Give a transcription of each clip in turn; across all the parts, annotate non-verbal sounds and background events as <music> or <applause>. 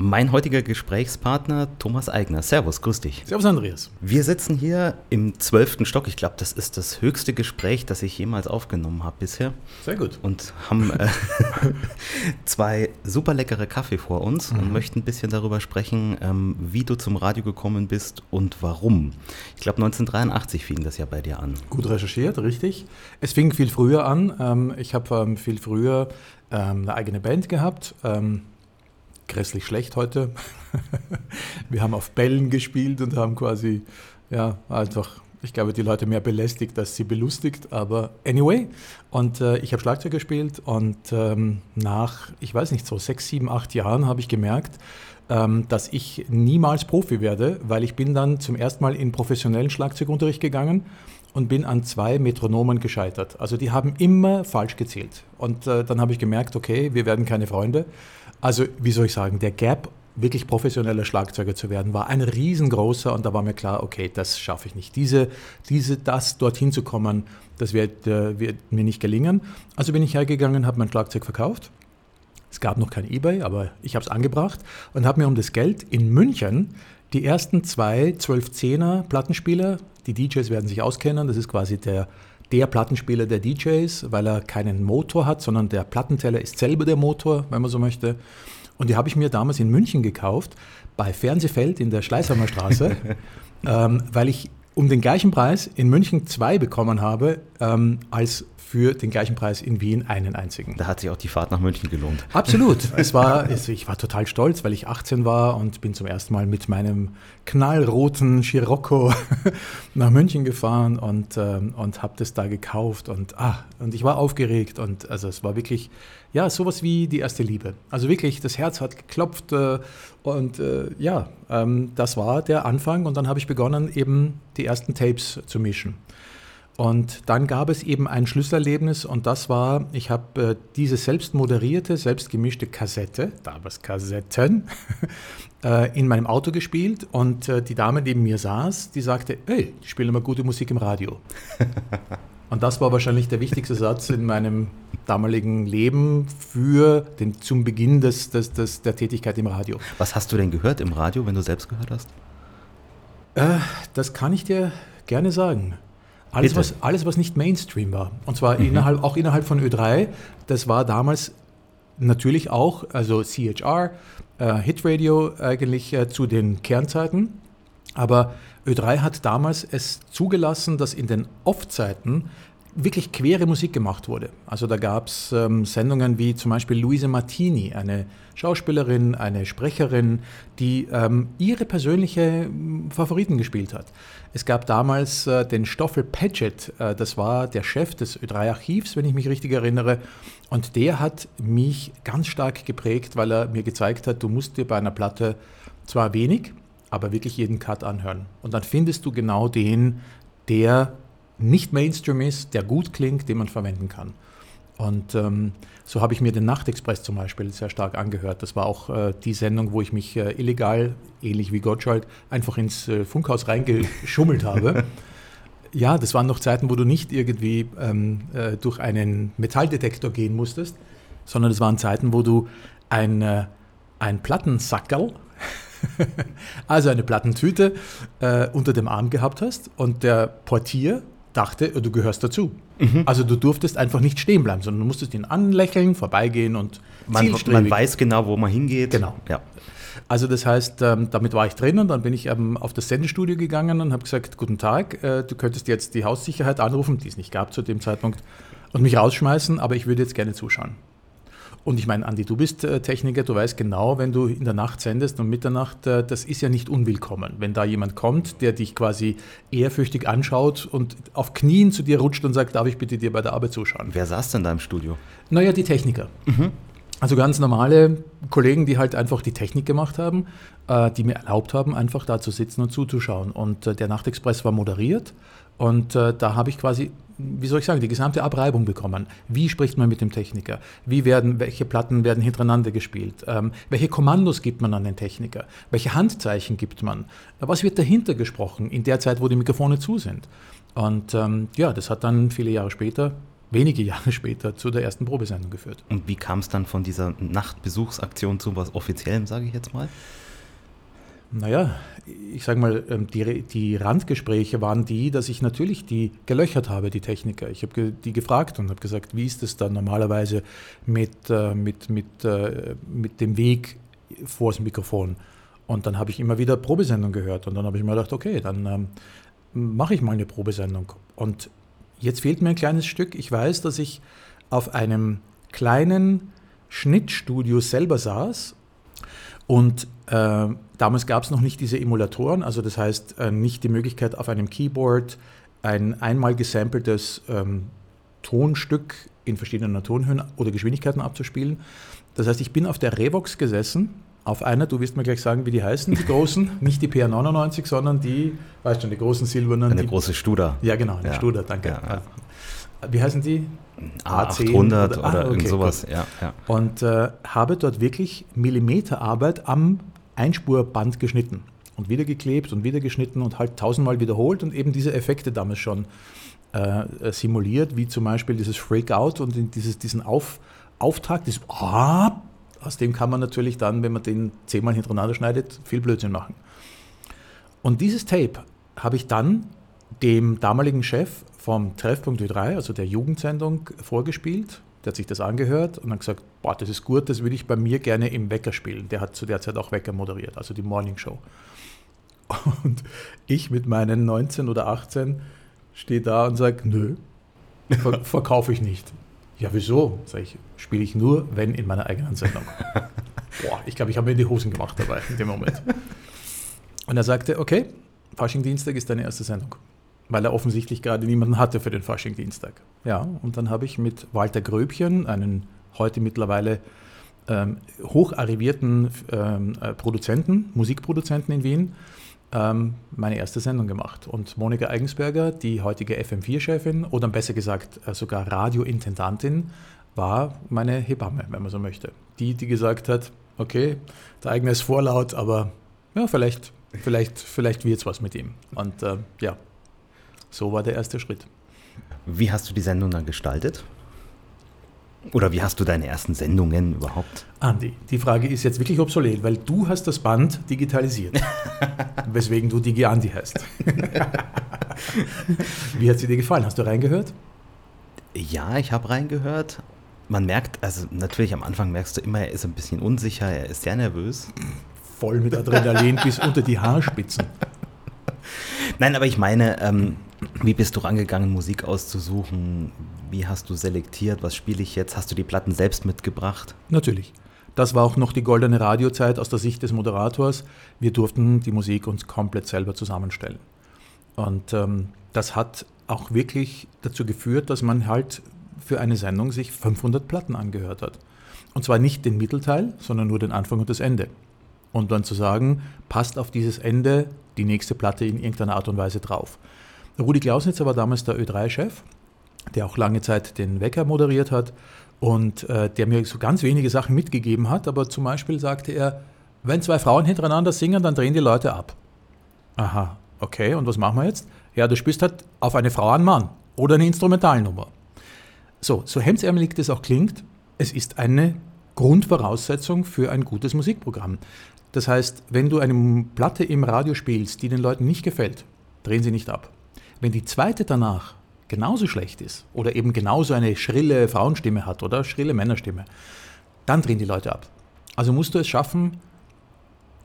Mein heutiger Gesprächspartner Thomas Eigner. Servus, grüß dich. Servus, Andreas. Wir sitzen hier im zwölften Stock. Ich glaube, das ist das höchste Gespräch, das ich jemals aufgenommen habe bisher. Sehr gut. Und haben äh, <laughs> zwei super leckere Kaffee vor uns mhm. und möchten ein bisschen darüber sprechen, ähm, wie du zum Radio gekommen bist und warum. Ich glaube, 1983 fing das ja bei dir an. Gut recherchiert, richtig. Es fing viel früher an. Ähm, ich habe ähm, viel früher ähm, eine eigene Band gehabt. Grässlich schlecht heute. <laughs> wir haben auf Bällen gespielt und haben quasi, ja, einfach, ich glaube, die Leute mehr belästigt, als sie belustigt, aber anyway. Und äh, ich habe Schlagzeug gespielt und ähm, nach, ich weiß nicht, so sechs, sieben, acht Jahren habe ich gemerkt, ähm, dass ich niemals Profi werde, weil ich bin dann zum ersten Mal in professionellen Schlagzeugunterricht gegangen und bin an zwei Metronomen gescheitert. Also die haben immer falsch gezählt. Und äh, dann habe ich gemerkt, okay, wir werden keine Freunde. Also, wie soll ich sagen, der Gap, wirklich professioneller Schlagzeuger zu werden, war ein riesengroßer und da war mir klar, okay, das schaffe ich nicht. Diese, diese, das dorthin zu kommen, das wird, äh, wird mir nicht gelingen. Also bin ich hergegangen, habe mein Schlagzeug verkauft. Es gab noch kein eBay, aber ich habe es angebracht und habe mir um das Geld in München die ersten zwei 12-10er Plattenspieler, die DJs werden sich auskennen, das ist quasi der der Plattenspieler der DJs, weil er keinen Motor hat, sondern der Plattenteller ist selber der Motor, wenn man so möchte. Und die habe ich mir damals in München gekauft, bei Fernsehfeld in der Schleißheimer Straße, <laughs> ähm, weil ich um den gleichen Preis in München zwei bekommen habe, ähm, als für den gleichen Preis in Wien einen einzigen. Da hat sich auch die Fahrt nach München gelohnt. <laughs> Absolut. Es war, <laughs> ich war total stolz, weil ich 18 war und bin zum ersten Mal mit meinem knallroten Scirocco <laughs> nach München gefahren und, ähm, und habe das da gekauft und, ah, und ich war aufgeregt und also es war wirklich, ja, sowas wie die erste Liebe. Also wirklich, das Herz hat geklopft äh, und äh, ja, ähm, das war der Anfang und dann habe ich begonnen, eben die ersten Tapes zu mischen. Und dann gab es eben ein Schlüsselerlebnis und das war, ich habe äh, diese selbst moderierte, selbst gemischte Kassette, damals Kassetten, <laughs> äh, in meinem Auto gespielt und äh, die Dame neben mir saß, die sagte, ey, ich spiele immer gute Musik im Radio. <laughs> und das war wahrscheinlich der wichtigste Satz in meinem damaligen Leben für den, zum Beginn des, des, des, der Tätigkeit im Radio. Was hast du denn gehört im Radio, wenn du selbst gehört hast? Äh, das kann ich dir gerne sagen. Alles was, alles, was nicht Mainstream war. Und zwar mhm. innerhalb, auch innerhalb von Ö3. Das war damals natürlich auch, also CHR, äh, Hitradio eigentlich äh, zu den Kernzeiten. Aber Ö3 hat damals es zugelassen, dass in den Off-Zeiten wirklich quere Musik gemacht wurde. Also da gab es ähm, Sendungen wie zum Beispiel Luise Martini, eine Schauspielerin, eine Sprecherin, die ähm, ihre persönliche Favoriten gespielt hat. Es gab damals äh, den Stoffel Paget, äh, das war der Chef des Ö3-Archivs, wenn ich mich richtig erinnere. Und der hat mich ganz stark geprägt, weil er mir gezeigt hat, du musst dir bei einer Platte zwar wenig, aber wirklich jeden Cut anhören. Und dann findest du genau den, der nicht Mainstream ist, der gut klingt, den man verwenden kann. Und ähm, so habe ich mir den Nachtexpress zum Beispiel sehr stark angehört. Das war auch äh, die Sendung, wo ich mich äh, illegal, ähnlich wie Gottschalk, einfach ins äh, Funkhaus reingeschummelt habe. <laughs> Ja, das waren noch Zeiten, wo du nicht irgendwie ähm, äh, durch einen Metalldetektor gehen musstest, sondern es waren Zeiten, wo du ein, äh, ein Plattensackerl, <laughs> also eine Plattentüte, äh, unter dem Arm gehabt hast und der Portier dachte, du gehörst dazu. Mhm. Also du durftest einfach nicht stehen bleiben, sondern du musstest ihn anlächeln, vorbeigehen und man, man weiß genau, wo man hingeht. Genau. Ja. Also das heißt, ähm, damit war ich drin und dann bin ich ähm, auf das Sendestudio gegangen und habe gesagt, guten Tag, äh, du könntest jetzt die Haussicherheit anrufen, die es nicht gab zu dem Zeitpunkt, und mich rausschmeißen, aber ich würde jetzt gerne zuschauen. Und ich meine, Andi, du bist äh, Techniker, du weißt genau, wenn du in der Nacht sendest und Mitternacht, äh, das ist ja nicht unwillkommen. Wenn da jemand kommt, der dich quasi ehrfürchtig anschaut und auf Knien zu dir rutscht und sagt, darf ich bitte dir bei der Arbeit zuschauen? Wer saß denn da im Studio? Naja, die Techniker. Mhm. Also ganz normale Kollegen, die halt einfach die Technik gemacht haben, äh, die mir erlaubt haben, einfach da zu sitzen und zuzuschauen. Und der Nachtexpress war moderiert und da habe ich quasi wie soll ich sagen, die gesamte Abreibung bekommen. Wie spricht man mit dem Techniker? Wie werden, welche Platten werden hintereinander gespielt? Ähm, welche Kommandos gibt man an den Techniker? Welche Handzeichen gibt man? Was wird dahinter gesprochen in der Zeit, wo die Mikrofone zu sind? Und ähm, ja, das hat dann viele Jahre später wenige <laughs> Jahre später zu der ersten Probesendung geführt. Und wie kam es dann von dieser Nachtbesuchsaktion zu was Offiziellem, sage ich jetzt mal? Naja, ich sage mal, ähm, die, die Randgespräche waren die, dass ich natürlich die gelöchert habe, die Techniker. Ich habe die gefragt und habe gesagt, wie ist es dann normalerweise mit, äh, mit, mit, äh, mit dem Weg vor das Mikrofon? Und dann habe ich immer wieder Probesendung gehört und dann habe ich mir gedacht, okay, dann ähm, mache ich mal eine Probesendung. Und jetzt fehlt mir ein kleines Stück. Ich weiß, dass ich auf einem kleinen Schnittstudio selber saß und äh, damals gab es noch nicht diese Emulatoren, also das heißt äh, nicht die Möglichkeit auf einem Keyboard ein einmal gesampeltes ähm, Tonstück in verschiedenen Tonhöhen oder Geschwindigkeiten abzuspielen. Das heißt, ich bin auf der Revox gesessen, auf einer, du wirst mir gleich sagen, wie die heißen, die großen, <laughs> nicht die PR99, sondern die, weißt du, die großen silbernen. Eine die, große Studer. Ja, genau, eine ja. Studer, danke. Ja, ja. Wie heißen die? A800 oder, oder ah, okay, irgend sowas. Ja, ja. Und äh, habe dort wirklich Millimeterarbeit am Einspurband geschnitten und wieder geklebt und wieder geschnitten und halt tausendmal wiederholt und eben diese Effekte damals schon äh, simuliert, wie zum Beispiel dieses Freakout und dieses, diesen Auf, Auftakt, dieses ah, aus dem kann man natürlich dann, wenn man den zehnmal hintereinander schneidet, viel Blödsinn machen. Und dieses Tape habe ich dann dem damaligen Chef vom Treffpunkt Ö3, also der Jugendsendung, vorgespielt. Der hat sich das angehört und hat gesagt, boah, das ist gut, das würde ich bei mir gerne im Wecker spielen. Der hat zu der Zeit auch Wecker moderiert, also die Morning Show. <laughs> Und ich mit meinen 19 oder 18 stehe da und sage, nö, ver <laughs> verkaufe ich nicht. Ja, wieso? Sag ich, spiele ich nur, wenn in meiner eigenen Sendung. <laughs> Boah, ich glaube, ich habe mir in die Hosen gemacht dabei in dem Moment. Und er sagte, okay, Fasching Dienstag ist deine erste Sendung weil er offensichtlich gerade niemanden hatte für den Fasching-Dienstag. Ja, und dann habe ich mit Walter Gröbchen, einen heute mittlerweile ähm, hocharrivierten ähm, äh, Produzenten, Musikproduzenten in Wien, ähm, meine erste Sendung gemacht. Und Monika Eigensberger, die heutige FM4-Chefin oder besser gesagt äh, sogar Radiointendantin, war meine Hebamme, wenn man so möchte. Die, die gesagt hat, okay, der eigene ist vorlaut, aber ja, vielleicht, vielleicht, vielleicht wird es was mit ihm. Und äh, ja, so war der erste Schritt. Wie hast du die Sendung dann gestaltet? Oder wie hast du deine ersten Sendungen überhaupt? Andi, die Frage ist jetzt wirklich obsolet, weil du hast das Band digitalisiert. <laughs> weswegen du Digi Andi heißt. wie hat sie dir gefallen? Hast du reingehört? Ja, ich habe reingehört. Man merkt, also natürlich am Anfang merkst du immer, er ist ein bisschen unsicher, er ist sehr nervös. Voll mit Adrenalin bis unter die Haarspitzen. <laughs> Nein, aber ich meine, ähm, wie bist du rangegangen, Musik auszusuchen? Wie hast du selektiert? Was spiele ich jetzt? Hast du die Platten selbst mitgebracht? Natürlich. Das war auch noch die goldene Radiozeit aus der Sicht des Moderators. Wir durften die Musik uns komplett selber zusammenstellen. Und ähm, das hat auch wirklich dazu geführt, dass man halt für eine Sendung sich 500 Platten angehört hat. Und zwar nicht den Mittelteil, sondern nur den Anfang und das Ende. Und dann zu sagen, passt auf dieses Ende die nächste Platte in irgendeiner Art und Weise drauf. Rudi Klausnitzer war damals der Ö3-Chef, der auch lange Zeit den Wecker moderiert hat und äh, der mir so ganz wenige Sachen mitgegeben hat, aber zum Beispiel sagte er, wenn zwei Frauen hintereinander singen, dann drehen die Leute ab. Aha, okay, und was machen wir jetzt? Ja, du spielst halt auf eine Frau einen Mann oder eine Instrumentalnummer. So, so hemdsärmelig das auch klingt, es ist eine Grundvoraussetzung für ein gutes Musikprogramm. Das heißt, wenn du eine Platte im Radio spielst, die den Leuten nicht gefällt, drehen sie nicht ab. Wenn die zweite danach genauso schlecht ist oder eben genauso eine schrille Frauenstimme hat oder schrille Männerstimme, dann drehen die Leute ab. Also musst du es schaffen,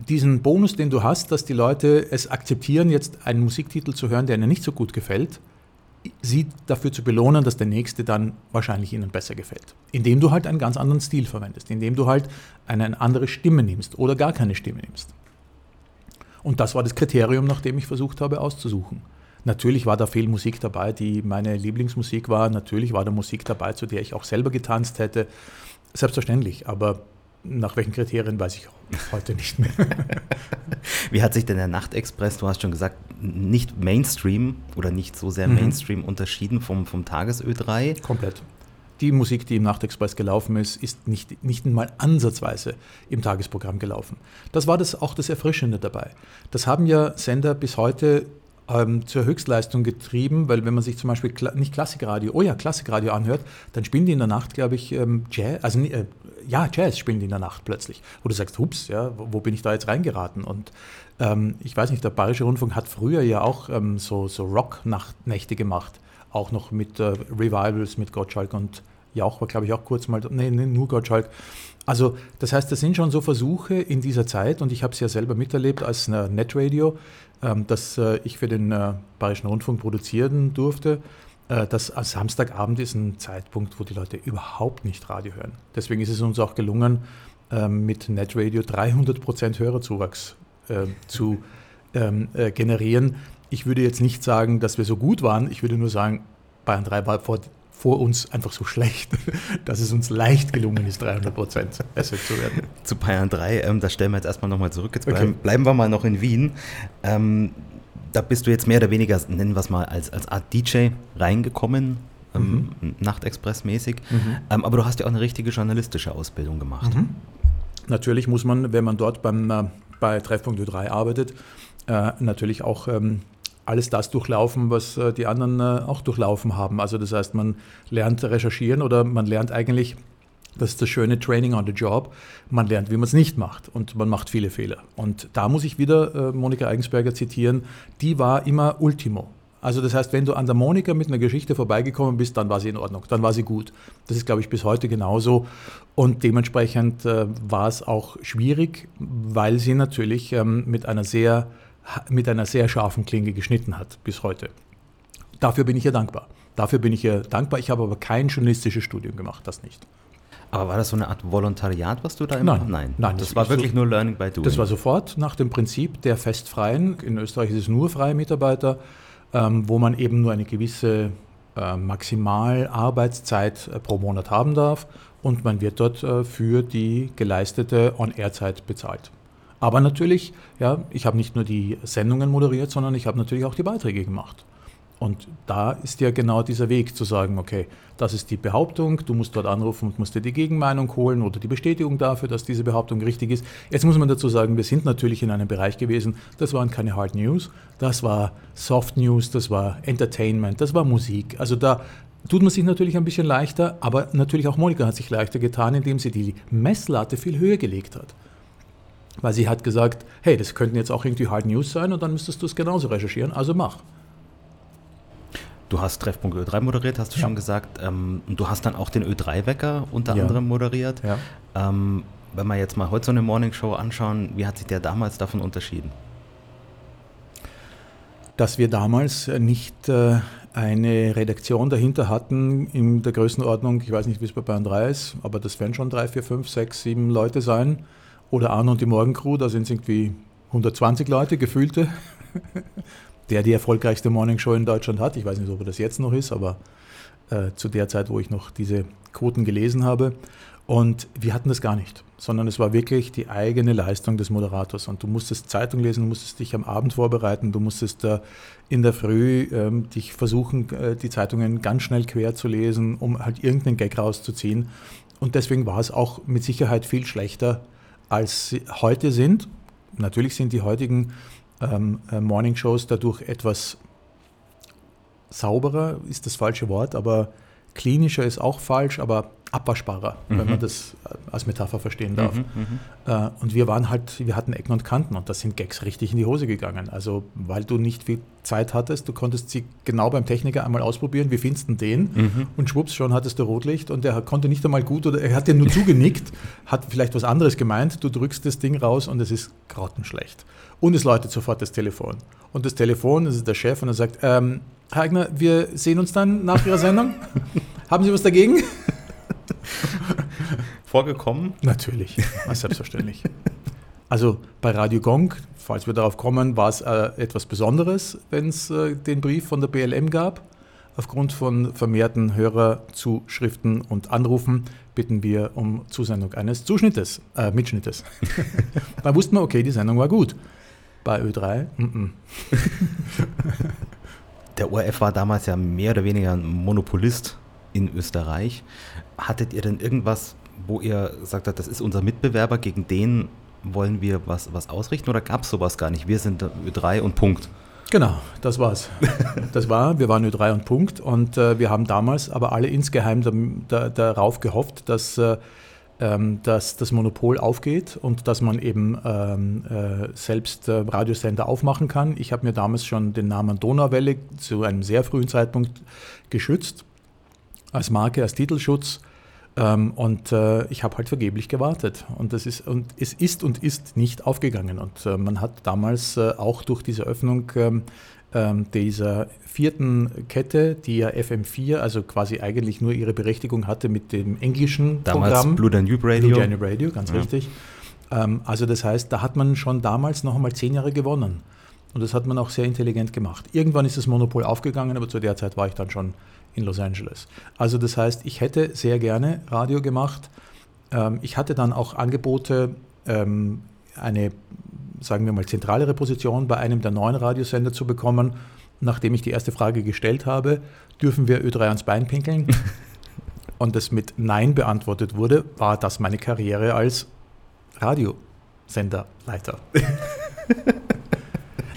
diesen Bonus, den du hast, dass die Leute es akzeptieren, jetzt einen Musiktitel zu hören, der ihnen nicht so gut gefällt, sie dafür zu belohnen, dass der nächste dann wahrscheinlich ihnen besser gefällt. Indem du halt einen ganz anderen Stil verwendest, indem du halt eine andere Stimme nimmst oder gar keine Stimme nimmst. Und das war das Kriterium, nach dem ich versucht habe auszusuchen. Natürlich war da viel Musik dabei, die meine Lieblingsmusik war. Natürlich war da Musik dabei, zu der ich auch selber getanzt hätte. Selbstverständlich, aber nach welchen Kriterien weiß ich heute nicht mehr. <laughs> Wie hat sich denn der Nachtexpress, du hast schon gesagt, nicht Mainstream oder nicht so sehr mhm. Mainstream mhm. unterschieden vom, vom Tagesö3? Komplett. Die Musik, die im Nachtexpress gelaufen ist, ist nicht, nicht einmal ansatzweise im Tagesprogramm gelaufen. Das war das auch das Erfrischende dabei. Das haben ja Sender bis heute ähm, zur Höchstleistung getrieben, weil wenn man sich zum Beispiel Kla nicht Klassikradio, oh ja, Klassikradio anhört, dann spielen die in der Nacht, glaube ich, ähm, Jazz, also äh, ja, Jazz spielen die in der Nacht plötzlich. Wo du sagst, hups, ja, wo, wo bin ich da jetzt reingeraten? Und ähm, ich weiß nicht, der Bayerische Rundfunk hat früher ja auch ähm, so, so Rock-Nächte gemacht, auch noch mit äh, Revivals mit Gottschalk und Jauch war, glaube ich, auch kurz mal, nee, nee, nur Gottschalk. Also das heißt, das sind schon so Versuche in dieser Zeit und ich habe es ja selber miterlebt als äh, Netradio, ähm, dass äh, ich für den äh, Bayerischen Rundfunk produzieren durfte. Äh, das am Samstagabend ist ein Zeitpunkt, wo die Leute überhaupt nicht Radio hören. Deswegen ist es uns auch gelungen, ähm, mit Netradio 300% Hörerzuwachs äh, zu ähm, äh, generieren. Ich würde jetzt nicht sagen, dass wir so gut waren. Ich würde nur sagen, Bayern 3 war vor vor uns einfach so schlecht, <laughs> dass es uns leicht gelungen ist, 300 Prozent besser zu werden. Zu Bayern 3, ähm, da stellen wir jetzt erstmal nochmal zurück. Jetzt bleiben, okay. bleiben, wir mal noch in Wien. Ähm, da bist du jetzt mehr oder weniger, nennen wir es mal, als, als Art DJ reingekommen, ähm, mhm. Nachtexpress-mäßig. Mhm. Ähm, aber du hast ja auch eine richtige journalistische Ausbildung gemacht. Mhm. Natürlich muss man, wenn man dort beim, äh, bei Treffpunkt 3 arbeitet, äh, natürlich auch ähm, alles das durchlaufen, was äh, die anderen äh, auch durchlaufen haben. Also das heißt, man lernt recherchieren oder man lernt eigentlich, das ist das schöne Training on the Job, man lernt, wie man es nicht macht und man macht viele Fehler. Und da muss ich wieder äh, Monika Eigensberger zitieren, die war immer Ultimo. Also das heißt, wenn du an der Monika mit einer Geschichte vorbeigekommen bist, dann war sie in Ordnung, dann war sie gut. Das ist, glaube ich, bis heute genauso. Und dementsprechend war es auch schwierig, weil sie natürlich ähm, mit einer sehr mit einer sehr scharfen Klinge geschnitten hat bis heute. Dafür bin ich ihr dankbar. Dafür bin ich ihr dankbar. Ich habe aber kein journalistisches Studium gemacht, das nicht. Aber war das so eine Art Volontariat, was du da immer Nein, nein, nein. Das, das war wirklich so, nur Learning by Doing. Das war sofort nach dem Prinzip der Festfreien. In Österreich ist es nur freie Mitarbeiter, ähm, wo man eben nur eine gewisse äh, Maximalarbeitszeit äh, pro Monat haben darf und man wird dort äh, für die geleistete On-Air-Zeit bezahlt. Aber natürlich, ja, ich habe nicht nur die Sendungen moderiert, sondern ich habe natürlich auch die Beiträge gemacht. Und da ist ja genau dieser Weg zu sagen, okay, das ist die Behauptung, du musst dort anrufen und musst dir die Gegenmeinung holen oder die Bestätigung dafür, dass diese Behauptung richtig ist. Jetzt muss man dazu sagen, wir sind natürlich in einem Bereich gewesen, das waren keine Hard News, das war Soft News, das war Entertainment, das war Musik. Also da tut man sich natürlich ein bisschen leichter, aber natürlich auch Monika hat sich leichter getan, indem sie die Messlatte viel höher gelegt hat. Weil sie hat gesagt, hey, das könnten jetzt auch irgendwie Hard News sein und dann müsstest du es genauso recherchieren, also mach. Du hast Treffpunkt Ö3 moderiert, hast du ja. schon gesagt. Ähm, du hast dann auch den Ö3-Wecker unter ja. anderem moderiert. Ja. Ähm, wenn wir jetzt mal heute so eine Morningshow anschauen, wie hat sich der damals davon unterschieden? Dass wir damals nicht äh, eine Redaktion dahinter hatten in der Größenordnung, ich weiß nicht, wie es bei Bayern 3 ist, aber das werden schon drei, vier, fünf, sechs, sieben Leute sein oder Arno und die Morgencrew, da sind es irgendwie 120 Leute, gefühlte. <laughs> der die erfolgreichste Morningshow in Deutschland hat. Ich weiß nicht, ob das jetzt noch ist, aber äh, zu der Zeit, wo ich noch diese Quoten gelesen habe. Und wir hatten das gar nicht, sondern es war wirklich die eigene Leistung des Moderators. Und du musstest Zeitung lesen, du musstest dich am Abend vorbereiten, du musstest äh, in der Früh ähm, dich versuchen, äh, die Zeitungen ganz schnell quer zu lesen, um halt irgendeinen Gag rauszuziehen. Und deswegen war es auch mit Sicherheit viel schlechter als sie heute sind. Natürlich sind die heutigen ähm, äh, Morning Shows dadurch etwas sauberer, ist das falsche Wort, aber klinischer ist auch falsch, aber abwaschbarer, mhm. wenn man das äh, als Metapher verstehen darf. Mhm, mhm, äh, und wir waren halt, wir hatten Ecken und Kanten und da sind Gags richtig in die Hose gegangen. Also weil du nicht viel Zeit hattest, du konntest sie genau beim Techniker einmal ausprobieren, wie findest du den? Mhm. Und schwupps, schon hattest du Rotlicht und er konnte nicht einmal gut oder er hat dir nur zugenickt, <laughs> hat vielleicht was anderes gemeint, du drückst das Ding raus und es ist grottenschlecht. Und es läutet sofort das Telefon. Und das Telefon, das ist der Chef und er sagt, ähm, Herr Eigner, wir sehen uns dann nach Ihrer Sendung. <laughs> Haben Sie was dagegen? Vorgekommen? Natürlich, <laughs> selbstverständlich. <laughs> Also bei Radio Gong, falls wir darauf kommen, war es äh, etwas Besonderes, wenn es äh, den Brief von der BLM gab. Aufgrund von vermehrten Hörerzuschriften und Anrufen bitten wir um Zusendung eines Zuschnittes, äh, Mitschnittes. <laughs> da wussten wir, okay, die Sendung war gut. Bei Ö3, mm -mm. Der ORF war damals ja mehr oder weniger ein Monopolist in Österreich. Hattet ihr denn irgendwas, wo ihr sagt habt, das ist unser Mitbewerber, gegen den wollen wir was, was ausrichten oder gab es sowas gar nicht? Wir sind Ö3 und Punkt. Genau, das war's. Das war, wir waren Ö3 und Punkt. Und äh, wir haben damals aber alle insgeheim da, da, darauf gehofft, dass, äh, ähm, dass das Monopol aufgeht und dass man eben ähm, äh, selbst äh, Radiosender aufmachen kann. Ich habe mir damals schon den Namen Donauwelle zu einem sehr frühen Zeitpunkt geschützt, als Marke, als Titelschutz. Ähm, und äh, ich habe halt vergeblich gewartet. Und, das ist, und es ist und ist nicht aufgegangen. Und äh, man hat damals äh, auch durch diese Öffnung ähm, ähm, dieser vierten Kette, die ja FM4, also quasi eigentlich nur ihre Berechtigung hatte mit dem englischen damals Programm. Blue Danube Radio. Blue Danube Radio, ganz ja. richtig. Ähm, also das heißt, da hat man schon damals noch einmal zehn Jahre gewonnen. Und das hat man auch sehr intelligent gemacht. Irgendwann ist das Monopol aufgegangen, aber zu der Zeit war ich dann schon in Los Angeles. Also das heißt, ich hätte sehr gerne Radio gemacht. Ähm, ich hatte dann auch Angebote, ähm, eine, sagen wir mal, zentralere Position bei einem der neuen Radiosender zu bekommen. Nachdem ich die erste Frage gestellt habe, dürfen wir Ö3 ans Bein pinkeln? <laughs> Und das mit Nein beantwortet wurde, war das meine Karriere als Radiosenderleiter. <laughs>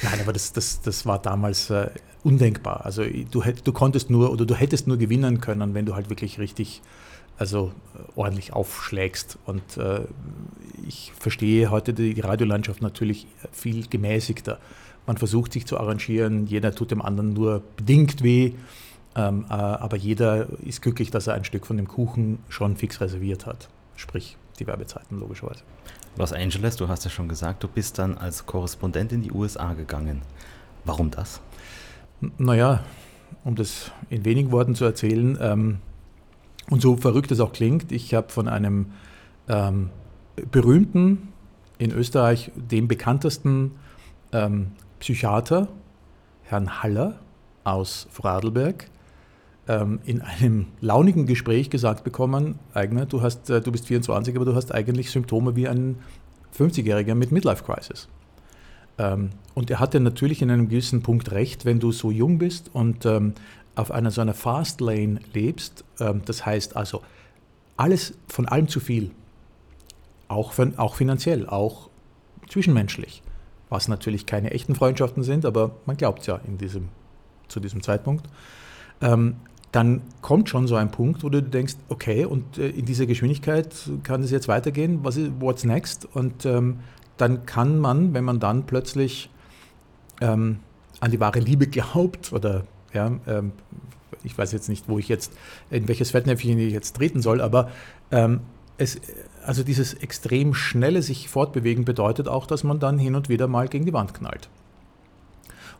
Nein, aber das, das, das war damals äh, undenkbar. Also du, du konntest nur oder du hättest nur gewinnen können, wenn du halt wirklich richtig, also äh, ordentlich aufschlägst. Und äh, ich verstehe heute die, die Radiolandschaft natürlich viel gemäßigter. Man versucht sich zu arrangieren, jeder tut dem anderen nur bedingt weh, ähm, äh, aber jeder ist glücklich, dass er ein Stück von dem Kuchen schon fix reserviert hat. Sprich, die Werbezeiten logischerweise. Los Angeles, du hast ja schon gesagt, du bist dann als Korrespondent in die USA gegangen. Warum das? Naja, um das in wenigen Worten zu erzählen, ähm, und so verrückt es auch klingt, ich habe von einem ähm, berühmten, in Österreich dem bekanntesten ähm, Psychiater, Herrn Haller aus Vorarlberg, ähm, in einem launigen Gespräch gesagt bekommen, Eigner, du, hast, äh, du bist 24, aber du hast eigentlich Symptome wie ein 50-Jähriger mit Midlife Crisis. Ähm, und er hatte natürlich in einem gewissen Punkt recht, wenn du so jung bist und ähm, auf einer so einer Fast Lane lebst, das heißt also alles von allem zu viel, auch, auch finanziell, auch zwischenmenschlich, was natürlich keine echten Freundschaften sind, aber man glaubt ja in diesem, zu diesem Zeitpunkt dann kommt schon so ein Punkt, wo du denkst, okay, und äh, in dieser Geschwindigkeit kann es jetzt weitergehen, was ist, what's next? Und ähm, dann kann man, wenn man dann plötzlich ähm, an die wahre Liebe glaubt oder ja, ähm, ich weiß jetzt nicht, wo ich jetzt, in welches Fettnäpfchen ich jetzt treten soll, aber ähm, es, also dieses extrem schnelle sich fortbewegen bedeutet auch, dass man dann hin und wieder mal gegen die Wand knallt.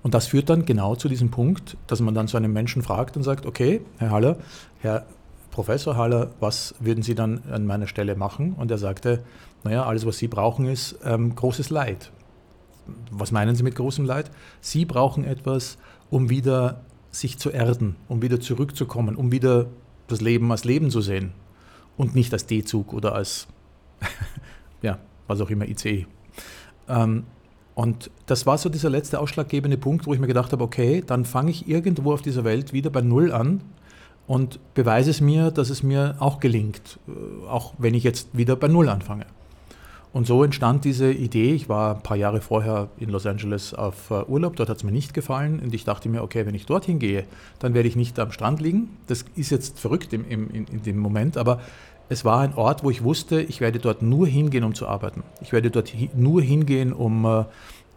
Und das führt dann genau zu diesem Punkt, dass man dann so einen Menschen fragt und sagt, okay, Herr Haller, Herr Professor Haller, was würden Sie dann an meiner Stelle machen? Und er sagte, naja, alles, was Sie brauchen, ist ähm, großes Leid. Was meinen Sie mit großem Leid? Sie brauchen etwas, um wieder sich zu erden, um wieder zurückzukommen, um wieder das Leben als Leben zu sehen und nicht als D-Zug oder als, <laughs> ja, was auch immer, ICE. Ähm, und das war so dieser letzte ausschlaggebende Punkt, wo ich mir gedacht habe, okay, dann fange ich irgendwo auf dieser Welt wieder bei Null an und beweise es mir, dass es mir auch gelingt, äh, auch wenn ich jetzt wieder bei Null anfange. Und so entstand diese Idee. Ich war ein paar Jahre vorher in Los Angeles auf äh, Urlaub, dort hat es mir nicht gefallen und ich dachte mir, okay, wenn ich dorthin gehe, dann werde ich nicht am Strand liegen. Das ist jetzt verrückt im, im, in, in dem Moment, aber es war ein Ort, wo ich wusste, ich werde dort nur hingehen, um zu arbeiten. Ich werde dort nur hingehen, um, äh,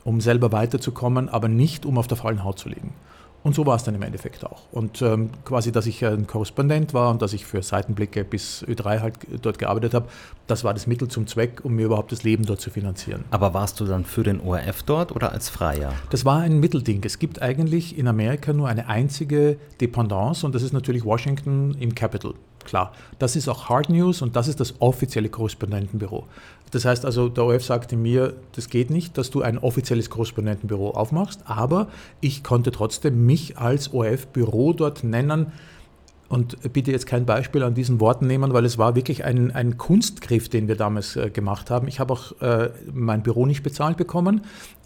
um selber weiterzukommen, aber nicht, um auf der faulen Haut zu liegen. Und so war es dann im Endeffekt auch. Und ähm, quasi, dass ich ein Korrespondent war und dass ich für Seitenblicke bis Ö3 halt dort gearbeitet habe, das war das Mittel zum Zweck, um mir überhaupt das Leben dort zu finanzieren. Aber warst du dann für den ORF dort oder als Freier? Das war ein Mittelding. Es gibt eigentlich in Amerika nur eine einzige Dependance und das ist natürlich Washington im Capital klar. Das ist auch Hard News und das ist das offizielle Korrespondentenbüro. Das heißt also, der OF sagte mir, das geht nicht, dass du ein offizielles Korrespondentenbüro aufmachst, aber ich konnte trotzdem mich als OF-Büro dort nennen. Und bitte jetzt kein Beispiel an diesen Worten nehmen, weil es war wirklich ein, ein Kunstgriff, den wir damals äh, gemacht haben. Ich habe auch äh, mein Büro nicht bezahlt bekommen.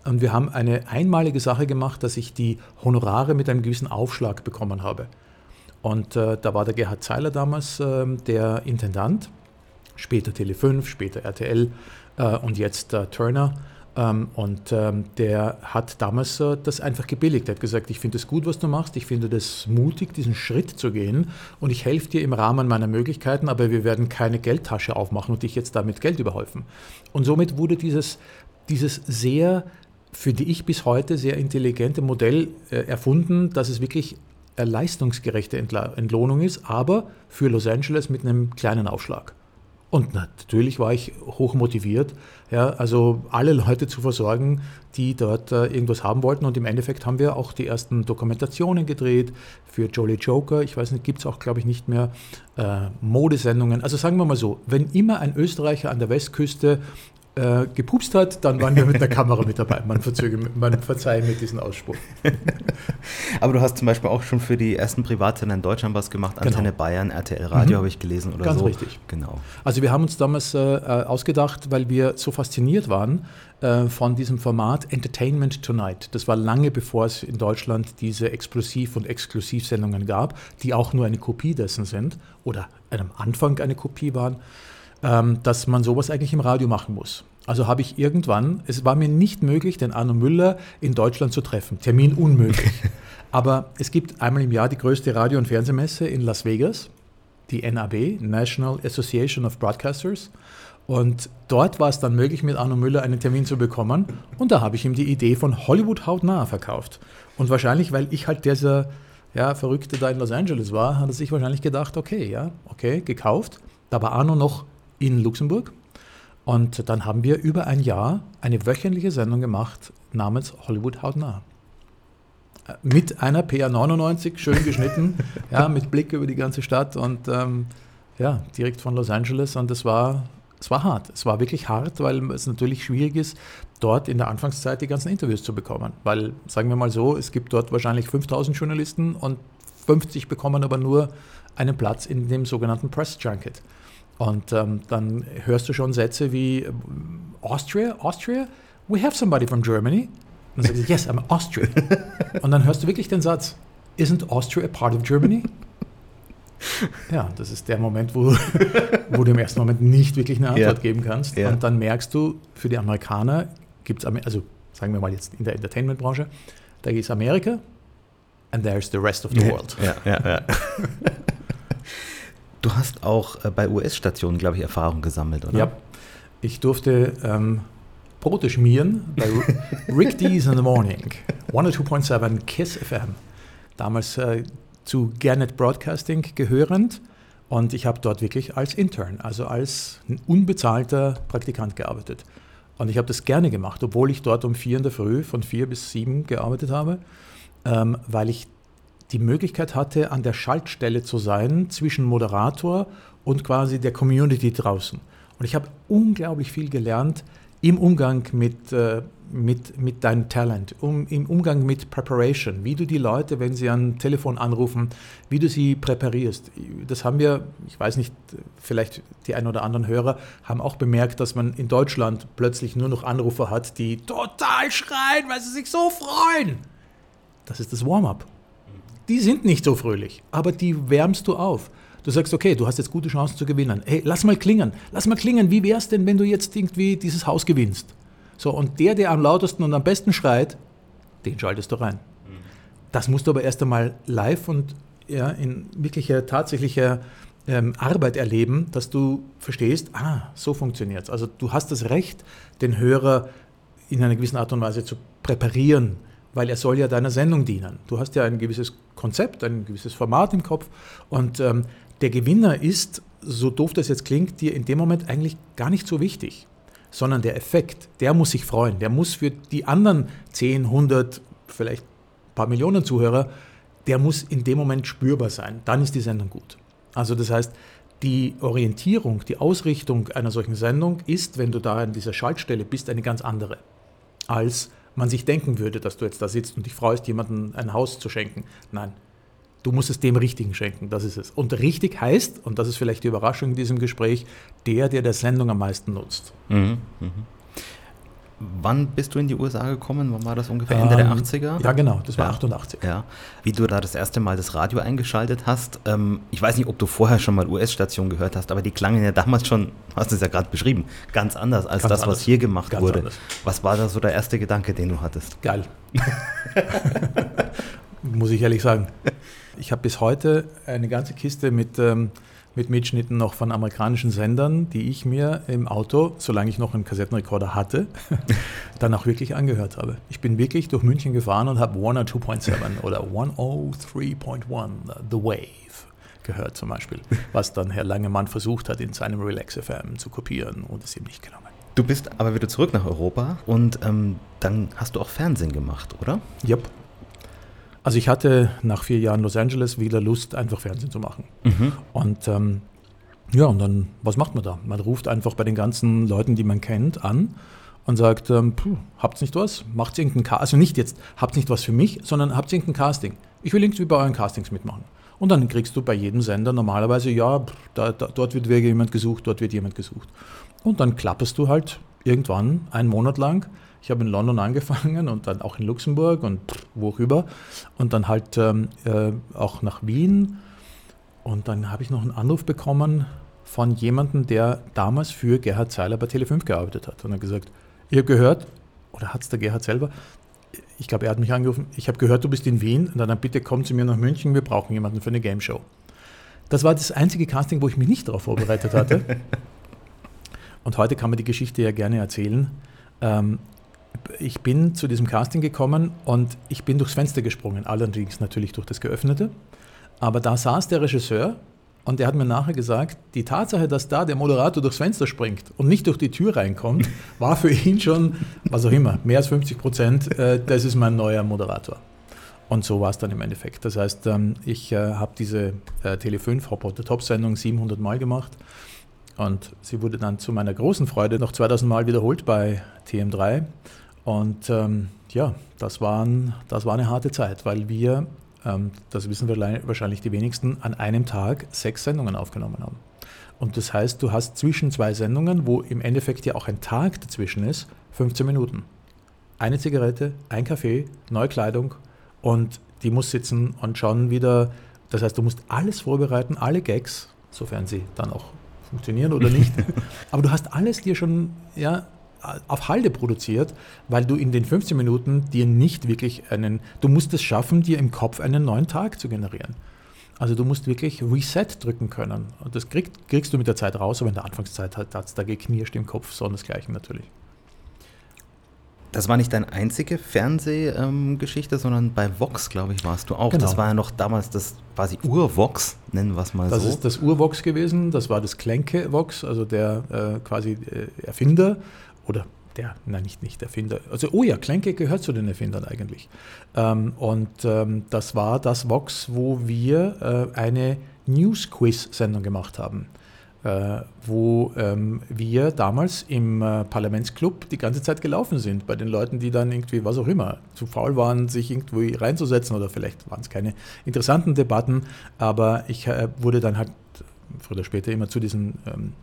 Und wir haben eine einmalige Sache gemacht, dass ich die Honorare mit einem gewissen Aufschlag bekommen habe. Und äh, da war der Gerhard Zeiler damals äh, der Intendant, später Tele5, später RTL äh, und jetzt äh, Turner. Ähm, und ähm, der hat damals äh, das einfach gebilligt. Er hat gesagt, ich finde es gut, was du machst, ich finde das mutig, diesen Schritt zu gehen und ich helfe dir im Rahmen meiner Möglichkeiten, aber wir werden keine Geldtasche aufmachen und dich jetzt damit Geld überhäufen. Und somit wurde dieses, dieses sehr, finde ich bis heute, sehr intelligente Modell äh, erfunden, dass es wirklich leistungsgerechte Entlohnung ist, aber für Los Angeles mit einem kleinen Aufschlag. Und natürlich war ich hoch motiviert, ja, also alle Leute zu versorgen, die dort äh, irgendwas haben wollten. Und im Endeffekt haben wir auch die ersten Dokumentationen gedreht für Jolly Joker. Ich weiß nicht, gibt es auch, glaube ich, nicht mehr. Äh, Modesendungen. Also sagen wir mal so, wenn immer ein Österreicher an der Westküste äh, gepupst hat, dann waren wir mit der Kamera mit dabei. Man, man verzeihe mir diesen Ausspruch. <laughs> Aber du hast zum Beispiel auch schon für die ersten Privatsender in Deutschland was gemacht, Antenne genau. Bayern, RTL Radio mhm. habe ich gelesen oder Ganz so. Ganz richtig. Genau. Also wir haben uns damals äh, äh, ausgedacht, weil wir so fasziniert waren äh, von diesem Format Entertainment Tonight. Das war lange bevor es in Deutschland diese Explosiv- und Exklusivsendungen gab, die auch nur eine Kopie dessen sind oder am Anfang eine Kopie waren. Ähm, dass man sowas eigentlich im Radio machen muss. Also habe ich irgendwann, es war mir nicht möglich, den Arno Müller in Deutschland zu treffen. Termin unmöglich. <laughs> Aber es gibt einmal im Jahr die größte Radio- und Fernsehmesse in Las Vegas, die NAB, National Association of Broadcasters. Und dort war es dann möglich, mit Arno Müller einen Termin zu bekommen. Und da habe ich ihm die Idee von Hollywood hautnah verkauft. Und wahrscheinlich, weil ich halt dieser ja, Verrückte da in Los Angeles war, hat er sich wahrscheinlich gedacht, okay, ja, okay, gekauft. Da war Arno noch in Luxemburg. Und dann haben wir über ein Jahr eine wöchentliche Sendung gemacht namens Hollywood hautnah. Äh, mit einer PA99, schön geschnitten, <laughs> ja, mit Blick über die ganze Stadt und ähm, ja, direkt von Los Angeles. Und es war, es war hart. Es war wirklich hart, weil es natürlich schwierig ist, dort in der Anfangszeit die ganzen Interviews zu bekommen. Weil, sagen wir mal so, es gibt dort wahrscheinlich 5000 Journalisten und 50 bekommen aber nur einen Platz in dem sogenannten Press Junket. Und ähm, dann hörst du schon Sätze wie Austria, Austria, we have somebody from Germany. Und dann sagst du, yes, I'm Austrian. Und dann hörst du wirklich den Satz, isn't Austria a part of Germany? Ja, das ist der Moment, wo, wo du im ersten Moment nicht wirklich eine Antwort ja. geben kannst. Ja. Und dann merkst du, für die Amerikaner gibt es, also sagen wir mal jetzt in der Entertainment-Branche, da ist Amerika and there's the rest of the world. Ja, ja, ja. <laughs> Du hast auch äh, bei US-Stationen, glaube ich, Erfahrung gesammelt, oder? Ja, ich durfte ähm, Brote schmieren bei <laughs> Rick D's in the Morning, 102.7 KISS FM. Damals äh, zu Gannett Broadcasting gehörend. Und ich habe dort wirklich als Intern, also als unbezahlter Praktikant gearbeitet. Und ich habe das gerne gemacht, obwohl ich dort um vier in der Früh von vier bis sieben gearbeitet habe, ähm, weil ich die Möglichkeit hatte, an der Schaltstelle zu sein zwischen Moderator und quasi der Community draußen. Und ich habe unglaublich viel gelernt im Umgang mit, äh, mit, mit deinem Talent, um, im Umgang mit Preparation, wie du die Leute, wenn sie an Telefon anrufen, wie du sie präparierst. Das haben wir, ich weiß nicht, vielleicht die ein oder anderen Hörer haben auch bemerkt, dass man in Deutschland plötzlich nur noch Anrufer hat, die total schreien, weil sie sich so freuen. Das ist das Warm-up die sind nicht so fröhlich, aber die wärmst du auf. Du sagst, okay, du hast jetzt gute Chancen zu gewinnen. Hey, lass mal klingen, lass mal klingen. Wie wäre es denn, wenn du jetzt irgendwie dieses Haus gewinnst? So, und der, der am lautesten und am besten schreit, den schaltest du rein. Das musst du aber erst einmal live und ja, in wirklicher, tatsächlicher ähm, Arbeit erleben, dass du verstehst, ah, so funktioniert es. Also du hast das Recht, den Hörer in einer gewissen Art und Weise zu präparieren, weil er soll ja deiner Sendung dienen. Du hast ja ein gewisses Konzept, ein gewisses Format im Kopf und ähm, der Gewinner ist, so doof das jetzt klingt, dir in dem Moment eigentlich gar nicht so wichtig, sondern der Effekt, der muss sich freuen, der muss für die anderen 10, 100, vielleicht ein paar Millionen Zuhörer, der muss in dem Moment spürbar sein. Dann ist die Sendung gut. Also das heißt, die Orientierung, die Ausrichtung einer solchen Sendung ist, wenn du da an dieser Schaltstelle bist, eine ganz andere als man sich denken würde, dass du jetzt da sitzt und dich freust, jemandem ein Haus zu schenken. Nein, du musst es dem Richtigen schenken, das ist es. Und richtig heißt, und das ist vielleicht die Überraschung in diesem Gespräch, der, der der Sendung am meisten nutzt. Mhm, mh. Wann bist du in die USA gekommen? Wann war das ungefähr? Ende ähm, der 80er? Ja, genau, das war ja. 88. Ja. Wie du da das erste Mal das Radio eingeschaltet hast. Ähm, ich weiß nicht, ob du vorher schon mal US-Stationen gehört hast, aber die klangen ja damals schon, hast du es ja gerade beschrieben, ganz anders als ganz das, anders. was hier gemacht ganz wurde. Anders. Was war da so der erste Gedanke, den du hattest? Geil. <laughs> Muss ich ehrlich sagen. Ich habe bis heute eine ganze Kiste mit. Ähm, mit Mitschnitten noch von amerikanischen Sendern, die ich mir im Auto, solange ich noch einen Kassettenrekorder hatte, <laughs> dann auch wirklich angehört habe. Ich bin wirklich durch München gefahren und habe Warner 2.7 oder 103.1 The Wave gehört zum Beispiel, <laughs> was dann Herr Langemann versucht hat, in seinem Relax FM zu kopieren und es ihm nicht genommen. Du bist aber wieder zurück nach Europa und ähm, dann hast du auch Fernsehen gemacht, oder? Yep. Also ich hatte nach vier Jahren Los Angeles wieder Lust, einfach Fernsehen zu machen. Mhm. Und ähm, ja, und dann, was macht man da? Man ruft einfach bei den ganzen Leuten, die man kennt, an und sagt, ähm, puh, habt's nicht was? Macht's irgendein Casting? Also nicht jetzt, habt nicht was für mich, sondern habt irgendein Casting. Ich will irgendwie bei euren Castings mitmachen. Und dann kriegst du bei jedem Sender normalerweise, ja, da, da, dort wird jemand gesucht, dort wird jemand gesucht. Und dann klapperst du halt irgendwann einen Monat lang ich habe in London angefangen und dann auch in Luxemburg und worüber und dann halt ähm, äh, auch nach Wien. Und dann habe ich noch einen Anruf bekommen von jemandem, der damals für Gerhard Zeiler bei Tele5 gearbeitet hat. Und er hat gesagt, ich habe gehört, oder hat es der Gerhard selber? Ich glaube, er hat mich angerufen, ich habe gehört, du bist in Wien, und dann bitte komm zu mir nach München, wir brauchen jemanden für eine Game Show. Das war das einzige Casting, wo ich mich nicht darauf vorbereitet hatte. <laughs> und heute kann man die Geschichte ja gerne erzählen. Ähm, ich bin zu diesem Casting gekommen und ich bin durchs Fenster gesprungen, allerdings natürlich durch das geöffnete. Aber da saß der Regisseur und der hat mir nachher gesagt, die Tatsache, dass da der Moderator durchs Fenster springt und nicht durch die Tür reinkommt, <laughs> war für ihn schon, was auch immer, mehr als 50 Prozent, äh, das ist mein neuer Moderator. Und so war es dann im Endeffekt. Das heißt, ähm, ich äh, habe diese äh, Tele5 Hop of the Top Sendung 700 Mal gemacht und sie wurde dann zu meiner großen Freude noch 2000 Mal wiederholt bei TM3. Und ähm, ja, das, waren, das war eine harte Zeit, weil wir, ähm, das wissen wir wahrscheinlich die wenigsten, an einem Tag sechs Sendungen aufgenommen haben. Und das heißt, du hast zwischen zwei Sendungen, wo im Endeffekt ja auch ein Tag dazwischen ist, 15 Minuten. Eine Zigarette, ein Kaffee, neue Kleidung und die muss sitzen und schon wieder. Das heißt, du musst alles vorbereiten, alle Gags, sofern sie dann auch funktionieren oder nicht. <laughs> Aber du hast alles dir schon ja, auf Halde produziert, weil du in den 15 Minuten dir nicht wirklich einen, du musst es schaffen, dir im Kopf einen neuen Tag zu generieren. Also du musst wirklich Reset drücken können. Und das krieg, kriegst du mit der Zeit raus, aber in der Anfangszeit hat es da geknirscht im Kopf, so desgleichen natürlich. Das war nicht deine einzige Fernsehgeschichte, ähm, sondern bei Vox, glaube ich, warst du auch. Genau. Das war ja noch damals das quasi Ur-Vox, nennen wir es mal das so. Das ist das Ur-Vox gewesen, das war das Klenke-Vox, also der äh, quasi äh, Erfinder oder der, nein, nicht, nicht Erfinder. Also, oh ja, Klenke gehört zu den Erfindern eigentlich. Ähm, und ähm, das war das Vox, wo wir äh, eine News-Quiz-Sendung gemacht haben. Äh, wo ähm, wir damals im äh, Parlamentsclub die ganze Zeit gelaufen sind, bei den Leuten, die dann irgendwie, was auch immer, zu faul waren, sich irgendwie reinzusetzen oder vielleicht waren es keine interessanten Debatten, aber ich äh, wurde dann halt früher oder später immer zu diesen ähm,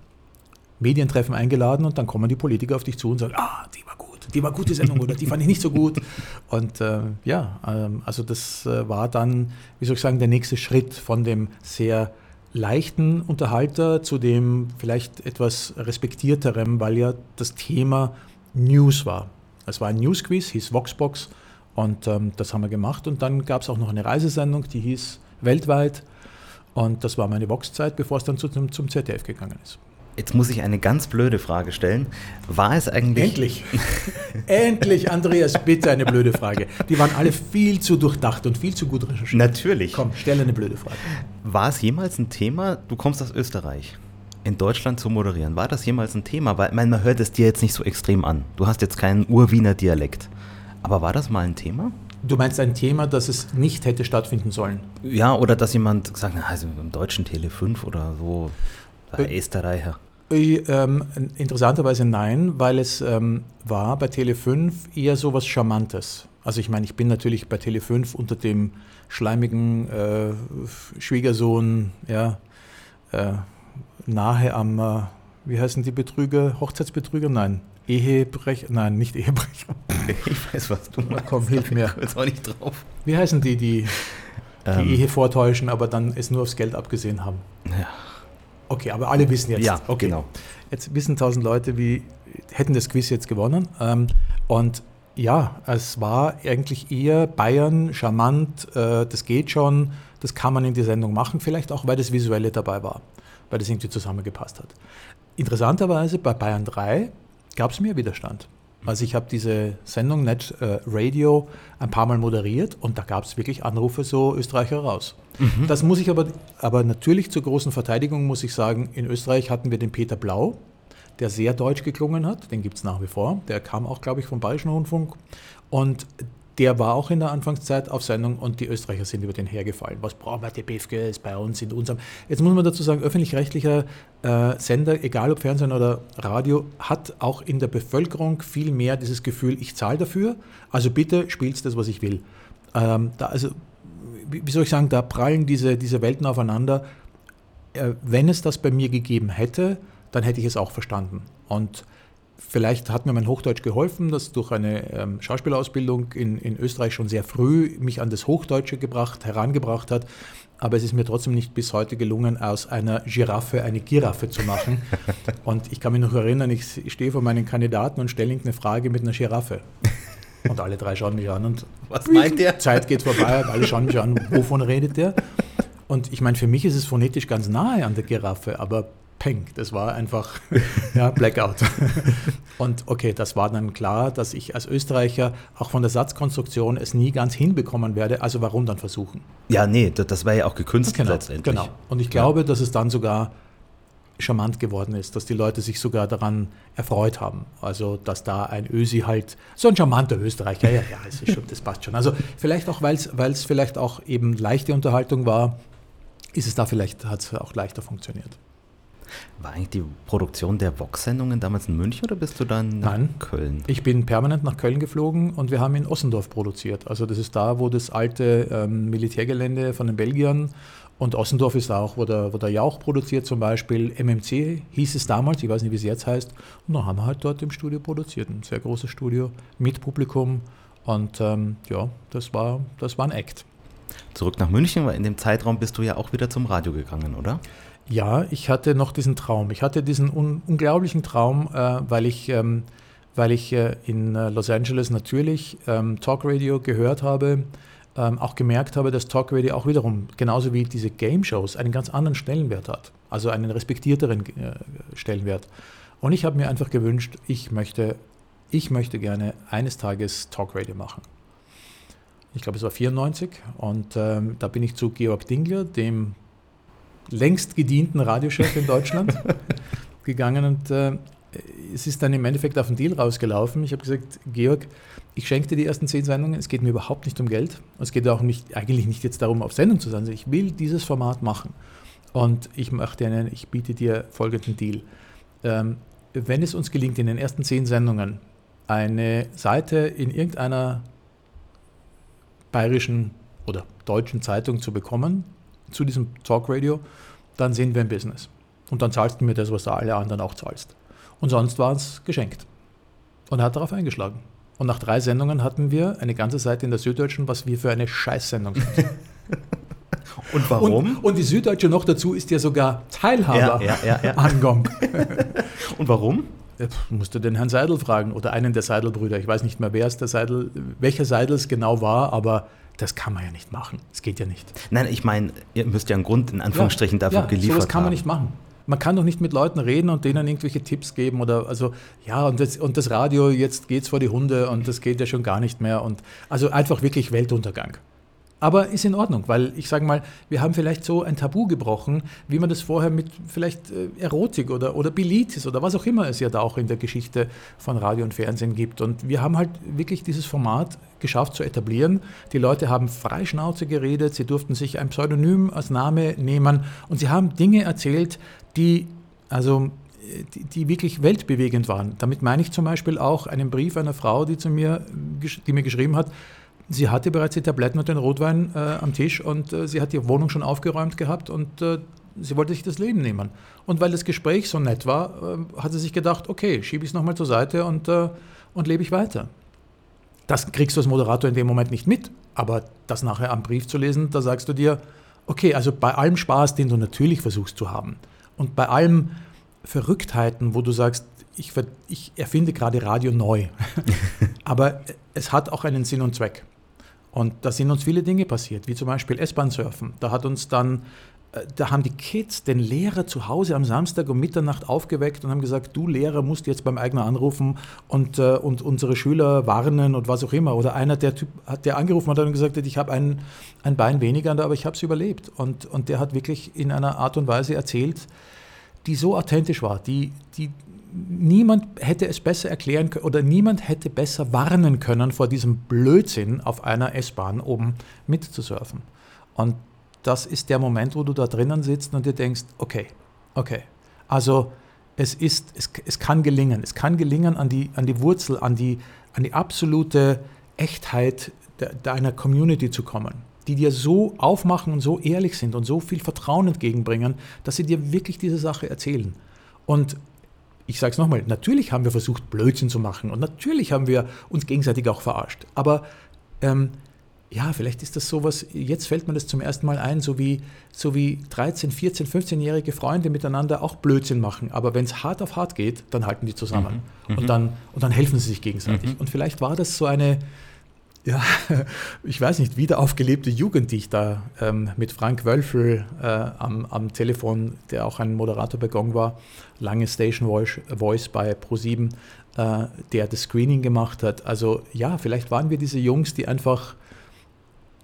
Medientreffen eingeladen und dann kommen die Politiker auf dich zu und sagen, ah, die war gut, die war gute Sendung oder die fand ich nicht so gut. <laughs> Und äh, ja, ähm, also das äh, war dann, wie soll ich sagen, der nächste Schritt von dem sehr leichten Unterhalter zu dem vielleicht etwas respektierterem, weil ja das Thema News war. Es war ein Newsquiz, hieß Voxbox und ähm, das haben wir gemacht und dann gab es auch noch eine Reisesendung, die hieß Weltweit und das war meine Vox-Zeit, bevor es dann zum, zum ZDF gegangen ist. Jetzt muss ich eine ganz blöde Frage stellen. War es eigentlich. Endlich! <laughs> Endlich, Andreas, bitte eine blöde Frage. Die waren alle viel zu durchdacht und viel zu gut recherchiert. Natürlich. Komm, stelle eine blöde Frage. War es jemals ein Thema? Du kommst aus Österreich. In Deutschland zu moderieren. War das jemals ein Thema? Weil man hört es dir jetzt nicht so extrem an. Du hast jetzt keinen Urwiener Dialekt. Aber war das mal ein Thema? Du meinst ein Thema, das es nicht hätte stattfinden sollen? Ja, oder dass jemand sagt, also im deutschen Tele 5 oder so. Bei äh, Österreicher. Ähm, interessanterweise nein, weil es ähm, war bei Tele5 eher so was Charmantes. Also ich meine, ich bin natürlich bei Tele5 unter dem schleimigen äh, Schwiegersohn, ja, äh, nahe am, äh, wie heißen die Betrüger, Hochzeitsbetrüger? Nein. Ehebrecher, nein, nicht Ehebrecher. <laughs> Ich weiß, was du meinst. Komm, hilf mir. Ich jetzt auch nicht drauf. Wie heißen die, die die Ähm. Ehe vortäuschen, aber dann es nur aufs Geld abgesehen haben? Ja, Okay, aber alle wissen jetzt. ja okay. genau. Jetzt wissen tausend Leute, wie hätten das Quiz jetzt gewonnen. Ähm, und ja, es war eigentlich eher Bayern, charmant, äh, das geht schon, das kann man in die Sendung machen, vielleicht auch, weil das Visuelle dabei war, weil das irgendwie zusammengepasst hat. Interessanterweise bei Bayern 3 gab es mehr Widerstand. Also ich habe diese Sendung Net äh, Radio ein paar Mal moderiert und da gab es wirklich Anrufe so Österreicher raus. Das muss ich aber, aber natürlich zur großen Verteidigung muss ich sagen, in Österreich hatten wir den Peter Blau, der sehr deutsch geklungen hat, den gibt es nach wie vor, der kam auch, glaube ich, vom Bayerischen Rundfunk. Und der war auch in der Anfangszeit auf Sendung und die Österreicher sind über den hergefallen. Was brauchen wir, die ist bei uns in unserem. Jetzt muss man dazu sagen, öffentlich-rechtlicher äh, Sender, egal ob Fernsehen oder Radio, hat auch in der Bevölkerung viel mehr dieses Gefühl, ich zahle dafür, also bitte spielst das, was ich will. Ähm, da, also, wie wie soll ich sagen, da prallen diese, diese Welten aufeinander. Äh, wenn es das bei mir gegeben hätte, dann hätte ich es auch verstanden. Und vielleicht hat mir mein Hochdeutsch geholfen, das durch eine ähm, Schauspielausbildung in, in Österreich schon sehr früh mich an das Hochdeutsche gebracht, herangebracht hat. Aber es ist mir trotzdem nicht bis heute gelungen, aus einer Giraffe eine Giraffe zu machen. <laughs> Und ich kann mich noch erinnern, ich, stehe vor meinen Kandidaten und stelle ihnen eine Frage mit einer Giraffe. Und alle drei schauen mich an und Was meint der? <laughs> Zeit geht vorbei, alle schauen mich an, wovon redet der? Und ich meine, für mich ist es phonetisch ganz nahe an der Giraffe, aber peng, das war einfach <laughs> ja, Blackout. <laughs> Und okay, das war dann klar, dass ich als Österreicher auch von der Satzkonstruktion es nie ganz hinbekommen werde, also warum dann versuchen? Ja, nee, das, war ja auch gekünstelt letztendlich. Genau. Und ich glaube, dass es dann sogar charmant geworden ist, dass die Leute sich sogar daran erfreut haben. Also, dass da ein Ösi halt, so ein charmanter Österreicher, ja, ja, das, ist schon, das passt schon. Also, vielleicht auch, weil es vielleicht auch eben leichte Unterhaltung war, ist es da vielleicht, hat es auch leichter funktioniert. War eigentlich die Produktion der Vox-Sendungen damals in München oder bist du dann nach Nein. Köln? Ich bin permanent nach Köln geflogen und wir haben in Ossendorf produziert. Also das ist da, wo das alte ähm, Militärgelände von den Belgiern und Ossendorf ist auch, wo der, wo der Jauch produziert zum Beispiel. MMC hieß es damals, ich weiß nicht, wie es jetzt heißt. Und dann haben wir halt dort im Studio produziert. Ein sehr großes Studio mit Publikum. Und ähm, ja, das war, das war ein Act. Zurück nach München, weil in dem Zeitraum bist du ja auch wieder zum Radio gegangen, oder? Ja, ich hatte noch diesen Traum. Ich hatte diesen un unglaublichen Traum, äh, weil ich, ähm, weil ich äh, in äh, Los Angeles natürlich ähm, Talkradio gehört habe, ähm, auch gemerkt habe, dass Talkradio auch wiederum, genauso wie diese Game Shows, einen ganz anderen Stellenwert hat. Also einen respektierteren äh, Stellenwert. Und ich habe mir einfach gewünscht, ich möchte, ich möchte gerne eines Tages Talkradio machen. Ich glaube, es war 94 und ähm, da bin ich zu Georg Dingler, dem längst gedienten Radiochef in Deutschland, <laughs> gegangen und äh, es ist dann im Endeffekt auf den Deal rausgelaufen. Ich habe gesagt, Georg, ich schenke dir die ersten zehn Sendungen, es geht mir überhaupt nicht um Geld. Es geht auch nicht, eigentlich nicht jetzt darum, auf Sendung zu sein. Ich will dieses Format machen. Und ich mache dir einen, ich biete dir folgenden Deal. Ähm, wenn es uns gelingt, in den ersten zehn Sendungen eine Seite in irgendeiner bayerischen oder deutschen Zeitung zu bekommen, zu diesem Talkradio, dann sind wir im Business. Und dann zahlst du mir das, was du alle anderen auch zahlst. Und sonst war es geschenkt. Und er hat darauf eingeschlagen. Und nach drei Sendungen hatten wir eine ganze Seite in der Süddeutschen, was wir für eine Scheißsendung sind. <laughs> Und warum? Und, und die Süddeutsche noch dazu ist ja sogar Teilhaber Ja, ja, ja, an Gong. <laughs> Und warum? Musst du den Herrn Seidel fragen oder einen der Seidel-Brüder. Ich weiß nicht mehr, wer es der Seidel, welcher Seidel es genau war, aber das kann man ja nicht machen. Es geht ja nicht. Nein, ich meine, ihr müsst ja einen Grund in Anführungsstrichen dafür ja, geliefert sowas kann man haben. nicht machen. Man kann doch nicht mit Leuten reden und denen irgendwelche Tipps geben oder also ja und das, und das Radio jetzt geht's vor die Hunde und das geht ja schon gar nicht mehr und also einfach wirklich Weltuntergang. Aber ist in Ordnung, weil ich sage mal, wir haben vielleicht so ein Tabu gebrochen, wie man das vorher mit vielleicht äh, Erotik oder, oder Bilitis oder was auch immer es ja da auch in der Geschichte von Radio und Fernsehen gibt. Und wir haben halt wirklich dieses Format geschafft zu etablieren. Die Leute haben frei Schnauze geredet, sie durften sich ein Pseudonym als Name nehmen und sie haben Dinge erzählt, die also äh, die, die wirklich weltbewegend waren. Damit meine ich zum Beispiel auch einen Brief einer Frau, die, zu mir, gesch- die mir geschrieben hat, sie hatte bereits die Tabletten und den Rotwein äh, am Tisch und äh, sie hat die Wohnung schon aufgeräumt gehabt und äh, sie wollte sich das Leben nehmen. Und weil das Gespräch so nett war, äh, hat sie sich gedacht, okay, schiebe ich es nochmal zur Seite und, äh, und lebe ich weiter. Das kriegst du als Moderator in dem Moment nicht mit, aber das nachher am Brief zu lesen, da sagst du dir, okay, also bei allem Spaß, den du natürlich versuchst zu haben und bei allem Verrücktheiten, wo du sagst, ich, ich erfinde gerade Radio neu, <laughs> aber es hat auch einen Sinn und Zweck. Und da sind uns viele Dinge passiert, wie zum Beispiel S-Bahn-Surfen. Da hat uns dann äh, da haben die Kids den Lehrer zu Hause am Samstag um Mitternacht aufgeweckt und haben gesagt, du Lehrer musst jetzt beim Eigner anrufen und, äh, und unsere Schüler warnen und was auch immer. Oder einer, der Typ, hat, der angerufen hat und gesagt hat, ich habe ein, ein Bein weniger, aber ich habe es überlebt. Und, und der hat wirklich in einer Art und Weise erzählt, die so authentisch war, die, die niemand hätte es besser erklären können oder niemand hätte besser warnen können vor diesem Blödsinn auf einer S-Bahn oben mitzusurfen. Und das ist der Moment, wo du da drinnen sitzt und dir denkst, okay, okay. Also es ist, es, es kann gelingen. Es kann gelingen, an die, an die Wurzel, an die, an die absolute Echtheit de, deiner Community zu kommen, die dir so aufmachen und so ehrlich sind und so viel Vertrauen entgegenbringen, dass sie dir wirklich diese Sache erzählen. Und ich sage es nochmal, natürlich haben wir versucht, Blödsinn zu machen und natürlich haben wir uns gegenseitig auch verarscht. Aber ähm, ja, vielleicht ist das sowas, jetzt fällt mir das zum ersten Mal ein, so wie, so wie 13, 14, 15-jährige Freunde miteinander auch Blödsinn machen. Aber wenn es hart auf hart geht, dann halten die zusammen. Mhm. Und, dann, und dann helfen sie sich gegenseitig. Mhm. Und vielleicht war das so eine, ja, <laughs> ich weiß nicht, wieder aufgelebte Jugend, die ich da ähm, mit Frank Wölfel äh, am, am Telefon, der auch ein Moderator bei Gong war, lange Station Voice, Voice bei Pro7, äh, der das Screening gemacht hat. Also ja, vielleicht waren wir diese Jungs, die einfach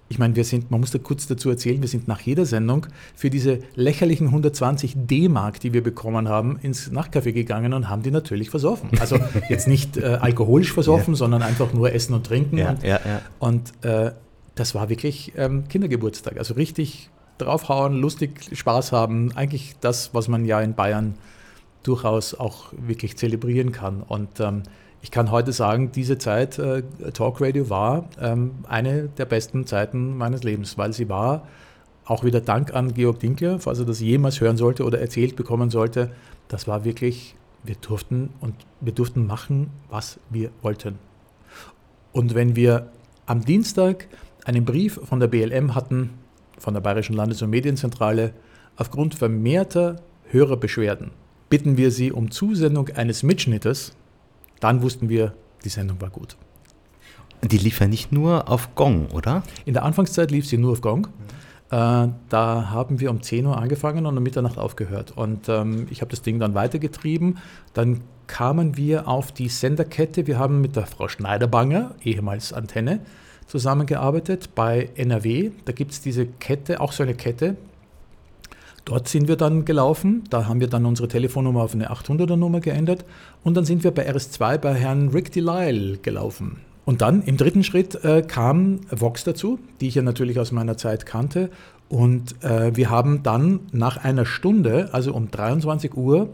ich meine, wir sind, man muss da kurz dazu erzählen, wir sind nach jeder Sendung für diese lächerlichen 120 D-Mark, die wir bekommen haben, ins Nachtcafé gegangen und haben die natürlich versoffen. Also <laughs> jetzt nicht äh, alkoholisch versoffen, ja. sondern einfach nur Essen und Trinken. Ja, und, ja, und äh, das war wirklich ähm, Kindergeburtstag. Also richtig draufhauen, lustig, Spaß haben. Eigentlich das, was man ja in Bayern durchaus auch wirklich zelebrieren kann. Und ähm, ich kann heute sagen, diese Zeit äh, Talk Radio war ähm, eine der besten Zeiten meines Lebens, weil sie war, auch wieder Dank an Georg Dinkler, falls er das jemals hören sollte oder erzählt bekommen sollte, das war wirklich, wir durften und wir durften machen, was wir wollten. Und wenn wir am Dienstag einen Brief von der BLM hatten, von der Bayerischen Landes- und Medienzentrale, aufgrund vermehrter Hörerbeschwerden, bitten wir Sie um Zusendung eines Mitschnittes dann wussten wir, die Sendung war gut. Die lief ja nicht nur auf Gong, oder? In der Anfangszeit lief sie nur auf Gong. Äh, da haben wir um 10 Uhr angefangen und um Mitternacht aufgehört. Und ähm, ich habe das Ding dann weitergetrieben. Dann kamen wir auf die Senderkette. Wir haben mit der Frau Schneiderbanger, ehemals Antenne, zusammengearbeitet bei NRW. Da gibt es diese Kette, auch so eine Kette, Dort sind wir dann gelaufen, da haben wir dann unsere Telefonnummer auf eine 800er Nummer geändert und dann sind wir bei RS2 bei Herrn Rick Delisle gelaufen. Und dann im dritten Schritt äh, kam Vox dazu, die ich ja natürlich aus meiner Zeit kannte. Und äh, wir haben dann nach einer Stunde, also um 23 Uhr,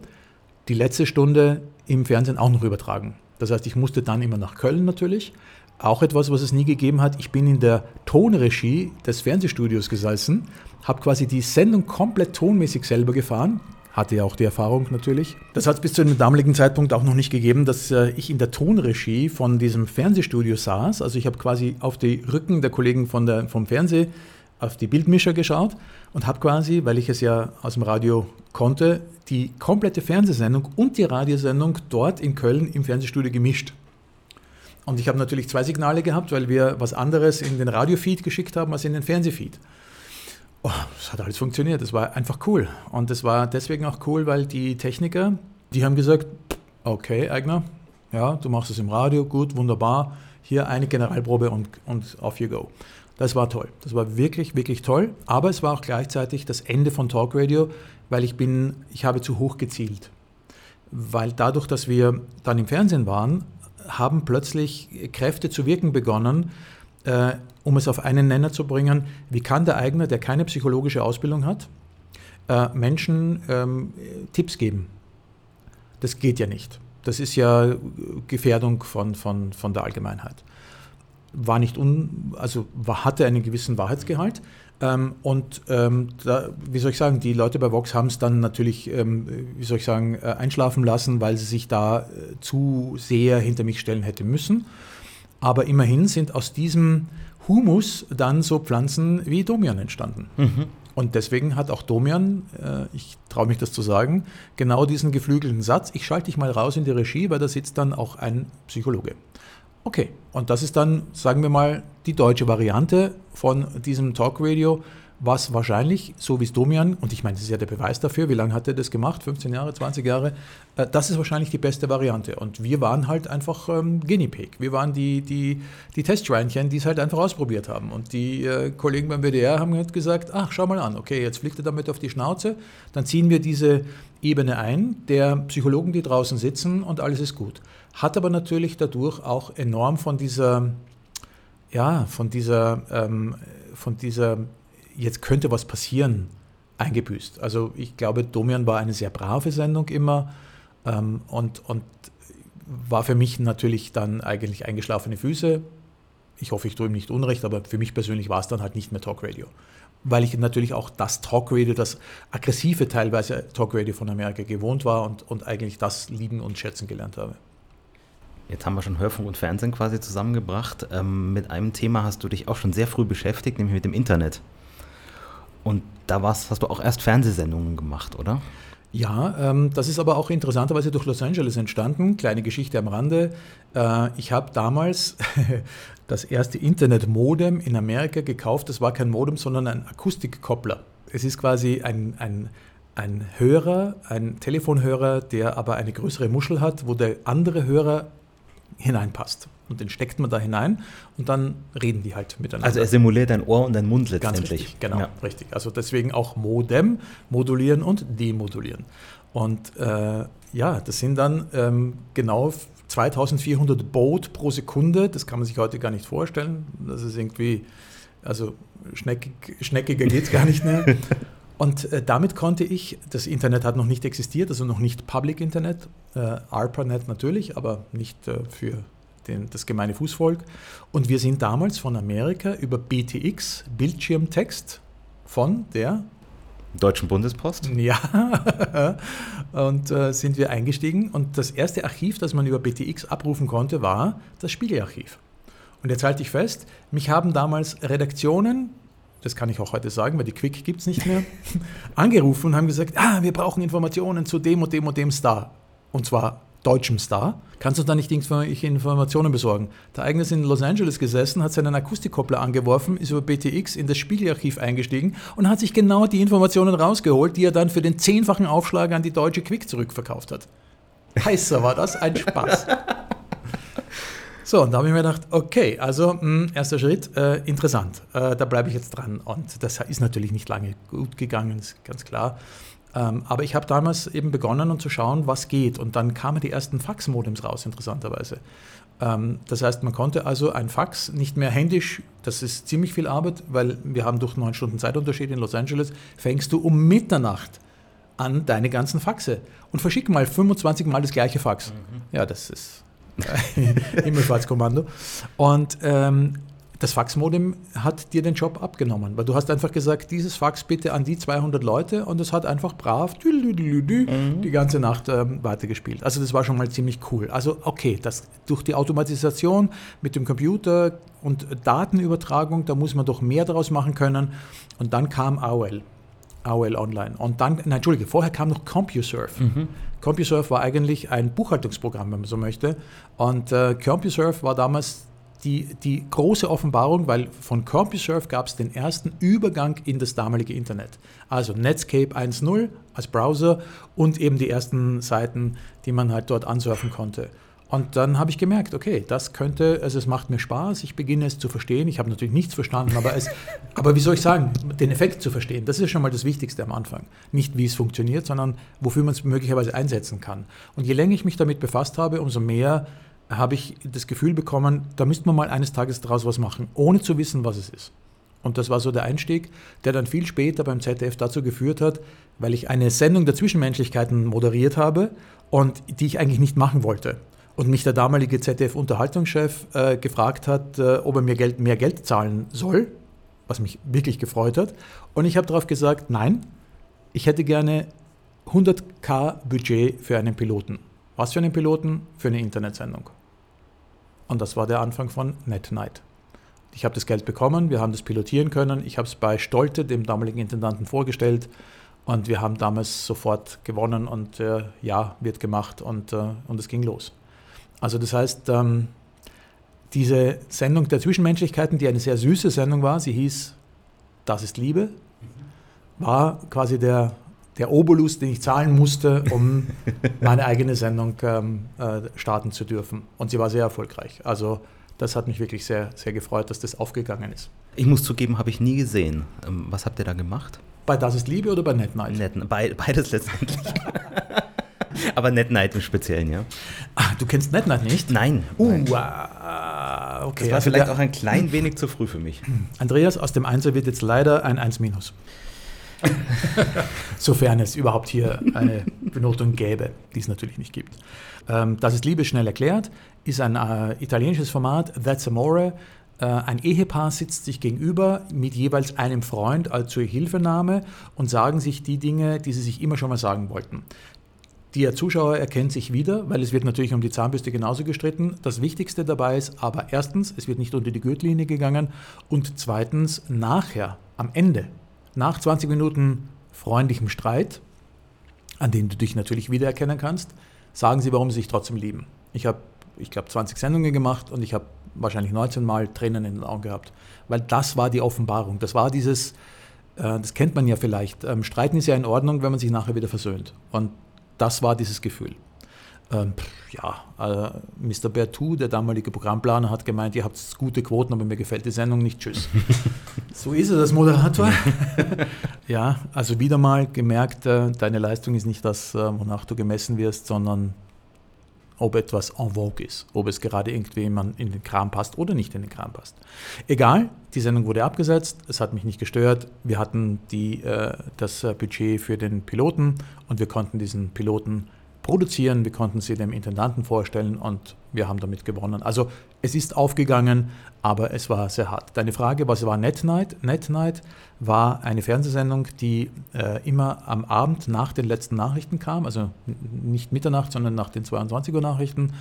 die letzte Stunde im Fernsehen auch noch übertragen. Das heißt, ich musste dann immer nach Köln natürlich. Auch etwas, was es nie gegeben hat. Ich bin in der Tonregie des Fernsehstudios gesessen habe quasi die Sendung komplett tonmäßig selber gefahren. Hatte ja auch die Erfahrung natürlich. Das hat es bis zu dem damaligen Zeitpunkt auch noch nicht gegeben, dass äh, ich in der Tonregie von diesem Fernsehstudio saß. Also ich habe quasi auf die Rücken der Kollegen von der, vom Fernseh auf die Bildmischer geschaut und habe quasi, weil ich es ja aus dem Radio konnte, die komplette Fernsehsendung und die Radiosendung dort in Köln im Fernsehstudio gemischt. Und ich habe natürlich zwei Signale gehabt, weil wir was anderes in den Radiofeed geschickt haben als in den Fernsehfeed. Oh, das hat alles funktioniert. Das war einfach cool. Und das war deswegen auch cool, weil die Techniker, die haben gesagt, okay, Eigner, ja, du machst es im Radio, gut, wunderbar. Hier eine Generalprobe und, und off you go. Das war toll. Das war wirklich, wirklich toll. Aber es war auch gleichzeitig das Ende von Talk Radio, weil ich bin, ich habe zu hoch gezielt. Weil dadurch, dass wir dann im Fernsehen waren, haben plötzlich Kräfte zu wirken begonnen, äh, um es auf einen Nenner zu bringen, wie kann der Eigner, der keine psychologische Ausbildung hat, äh, Menschen ähm, Tipps geben? Das geht ja nicht. Das ist ja Gefährdung von, von, von der Allgemeinheit. war nicht un, also war, hatte einen gewissen Wahrheitsgehalt. Ähm, und ähm, da, wie soll ich sagen, die Leute bei Vox haben es dann natürlich, ähm, wie soll ich sagen, äh, einschlafen lassen, weil sie sich da äh, zu sehr hinter mich stellen hätte müssen. Aber immerhin sind aus diesem Humus dann so Pflanzen wie Domian entstanden. Mhm. Und deswegen hat auch Domian, äh, ich traue mich das zu sagen, genau diesen geflügelten Satz, ich schalte dich mal raus in die Regie, weil da sitzt dann auch ein Psychologe. Okay, und das ist dann, sagen wir mal, die deutsche Variante von diesem Talkradio was wahrscheinlich, so wie es Domian, und ich meine, das ist ja der Beweis dafür, wie lange hat er das gemacht? 15 Jahre, 20 Jahre? Äh, das ist wahrscheinlich die beste Variante. Und wir waren halt einfach ähm, Guinea Pig. Wir waren die, die, die Testschweinchen, die es halt einfach ausprobiert haben. Und die äh, Kollegen beim WDR haben halt gesagt, ach, schau mal an, okay, jetzt fliegt er damit auf die Schnauze, dann ziehen wir diese Ebene ein, der Psychologen, die draußen sitzen und alles ist gut. Hat aber natürlich dadurch auch enorm von dieser, ja, von dieser, ähm, von dieser jetzt könnte was passieren, eingebüßt. Also ich glaube, Domian war eine sehr brave Sendung immer ähm, und, und war für mich natürlich dann eigentlich eingeschlafene Füße. Ich hoffe, ich tue ihm nicht Unrecht, aber für mich persönlich war es dann halt nicht mehr Talkradio. Weil ich natürlich auch das Talkradio, das aggressive teilweise Talkradio von Amerika gewohnt war und, und eigentlich das lieben und schätzen gelernt habe. Jetzt haben wir schon Hörfunk und Fernsehen quasi zusammengebracht. Ähm, mit einem Thema hast du dich auch schon sehr früh beschäftigt, nämlich mit dem Internet. Und da warst, hast du auch erst Fernsehsendungen gemacht, oder? Ja, ähm, das ist aber auch interessanterweise durch Los Angeles entstanden. Kleine Geschichte am Rande. Äh, ich habe damals <laughs> das erste Internet-Modem in Amerika gekauft. Das war kein Modem, sondern ein Akustikkoppler. Es ist quasi ein, ein, ein Hörer, ein Telefonhörer, der aber eine größere Muschel hat, wo der andere Hörer hineinpasst. Und den steckt man da hinein und dann reden die halt miteinander. Also er simuliert ein Ohr und ein Mund letztendlich. Ganz richtig, genau, ja. richtig. Also deswegen auch Modem, modulieren und demodulieren. Und äh, ja, das sind dann ähm, genau 2400 Boot pro Sekunde. Das kann man sich heute gar nicht vorstellen. Das ist irgendwie, also schneckig, schneckiger geht es gar nicht mehr. <laughs> Und äh, damit konnte ich, das Internet hat noch nicht existiert, also noch nicht Public Internet, äh, ARPANET natürlich, aber nicht äh, für den, das gemeine Fußvolk. Und wir sind damals von Amerika über BTX, Bildschirmtext, von der Deutschen Bundespost? Ja, <laughs> und äh, sind wir eingestiegen. Und das erste Archiv, das man über BTX abrufen konnte, war das Spiegelarchiv. Und jetzt halte ich fest, mich haben damals Redaktionen das kann ich auch heute sagen, weil die Quick gibt es nicht mehr, <laughs> angerufen und haben gesagt, ah, wir brauchen Informationen zu dem und dem und dem Star. Und zwar deutschem Star. Kannst du da nicht Informationen besorgen? Der Eigner ist in Los Angeles gesessen, hat seinen Akustikkoppler angeworfen, ist über BTX in das Spiegelarchiv eingestiegen und hat sich genau die Informationen rausgeholt, die er dann für den zehnfachen Aufschlag an die deutsche Quick zurückverkauft hat. Heißer war das ein Spaß. <laughs> So, und da habe ich mir gedacht, okay, also mh, hm, erster Schritt, äh, interessant, äh, da bleibe ich jetzt dran. Und das ist natürlich nicht lange gut gegangen, ist ganz klar. Ähm, aber ich habe damals eben begonnen um zu schauen, was geht. Und dann kamen die ersten Faxmodems raus, interessanterweise. Ähm, das heißt, man konnte also ein Fax nicht mehr händisch, das ist ziemlich viel Arbeit, weil wir haben durch neun Stunden Zeitunterschied in Los Angeles, fängst du um Mitternacht an deine ganzen Faxe und verschick mal 25 Mal das gleiche Fax. Mhm. Ja, das ist <laughs> Himmelfahrtskommando. Und ähm, das Faxmodem hat dir den Job abgenommen, weil du hast einfach gesagt, dieses Fax bitte an die 200 Leute und es hat einfach brav mhm. die ganze Nacht ähm, weitergespielt. Also das war schon mal ziemlich cool. Also okay, das, durch die Automatisation mit dem Computer und Datenübertragung, da muss man doch mehr daraus machen können. Und dann kam AOL. AOL Online. Und dann, nein, Entschuldige, vorher kam noch CompuServe. Mhm. CompuServe war eigentlich ein Buchhaltungsprogramm, wenn man so möchte. Und äh, CompuServe war damals die, die große Offenbarung, weil von CompuServe gab es den ersten Übergang in das damalige Internet. Also Netscape 1.0 als Browser und eben die ersten Seiten, die man halt dort ansurfen konnte. Und dann habe ich gemerkt, okay, das könnte, also es macht mir Spaß, ich beginne es zu verstehen. Ich habe natürlich nichts verstanden, aber es, <laughs> aber wie soll ich sagen, den Effekt zu verstehen, das ist schon mal das Wichtigste am Anfang. Nicht wie es funktioniert, sondern wofür man es möglicherweise einsetzen kann. Und je länger ich mich damit befasst habe, umso mehr habe ich das Gefühl bekommen, da müsste man mal eines Tages daraus was machen, ohne zu wissen, was es ist. Und das war so der Einstieg, der dann viel später beim ZDF dazu geführt hat, weil ich eine Sendung der Zwischenmenschlichkeiten moderiert habe und die ich eigentlich nicht machen wollte. und mich der damalige ZDF-Unterhaltungschef äh, gefragt hat, äh, ob er mir Geld, mehr Geld zahlen soll, was mich wirklich gefreut hat. Und ich habe darauf gesagt, nein, ich hätte gerne 100k Budget für einen Piloten. Was für einen Piloten? Für eine Internetsendung. Und das war der Anfang von NetNight. Ich habe das Geld bekommen, wir haben das pilotieren können. Ich habe es bei Stolte, dem damaligen Intendanten, vorgestellt. Und wir haben damals sofort gewonnen und äh, ja, wird gemacht und, äh, und es ging los. Also das heißt, ähm, diese Sendung der Zwischenmenschlichkeiten, die eine sehr süße Sendung war, sie hieß Das ist Liebe, war quasi der, der Obolus, den ich zahlen musste, um meine eigene Sendung ähm, äh, starten zu dürfen. Und sie war sehr erfolgreich. Also das hat mich wirklich sehr, sehr gefreut, dass das aufgegangen ist. Ich muss zugeben, habe ich nie gesehen. Ähm, was habt ihr da gemacht? Bei Das ist Liebe oder bei Net Night? Net, beides letztendlich. <laughs> Aber Net Night im Speziellen, ja. Ach, du kennst Net Night nicht? Nein. Uh, nein. Uh, okay. Das war also vielleicht der, auch ein klein wenig zu früh für mich. Andreas, aus dem Einser wird jetzt leider ein 1 minus. <laughs> Sofern es überhaupt hier eine Benotung gäbe, die es natürlich nicht gibt. Ähm, das ist Liebe schnell erklärt, ist ein äh, italienisches Format, That's Amore. Äh, ein Ehepaar sitzt sich gegenüber mit jeweils einem Freund als zur Hilfenahme und sagen sich die Dinge, die sie sich immer schon mal sagen wollten. Der Zuschauer erkennt sich wieder, weil es wird natürlich um die Zahnbürste genauso gestritten. Das Wichtigste dabei ist aber erstens, es wird nicht unter die Gürtellinie gegangen und zweitens, nachher, am Ende, nach 20 Minuten freundlichem Streit, an dem du dich natürlich wiedererkennen kannst, sagen sie, warum sie sich trotzdem lieben. Ich habe, ich glaube, 20 Sendungen gemacht und ich habe wahrscheinlich 19 Mal Tränen in den Augen gehabt, weil das war die Offenbarung. Das war dieses, äh, das kennt man ja vielleicht, ähm, Streiten ist ja in Ordnung, wenn man sich nachher wieder versöhnt. Und das war dieses Gefühl. Ähm, ja, äh, Mr. Bertou, der damalige Programmplaner, hat gemeint, ihr habt gute Quoten, aber mir gefällt die Sendung nicht. Tschüss. <laughs> so ist er, das Moderator. ja, also wieder mal gemerkt, äh, deine Leistung ist nicht das, äh, wonach du gemessen wirst, sondern ob etwas en vogue ist, ob es gerade irgendjemand in den Kram passt oder nicht in den Kram passt. Egal, die Sendung wurde abgesetzt, es hat mich nicht gestört. Wir hatten die, das Budget für den Piloten und wir konnten diesen Piloten produzieren, wir konnten sie dem Intendanten vorstellen und wir haben damit gewonnen. Also es ist aufgegangen, aber es war sehr hart. Deine Frage, was war Net Night? Net Night war eine Fernsehsendung, die äh, immer am Abend nach den letzten Nachrichten kam, also nicht Mitternacht, sondern nach den 22 Uhr Nachrichten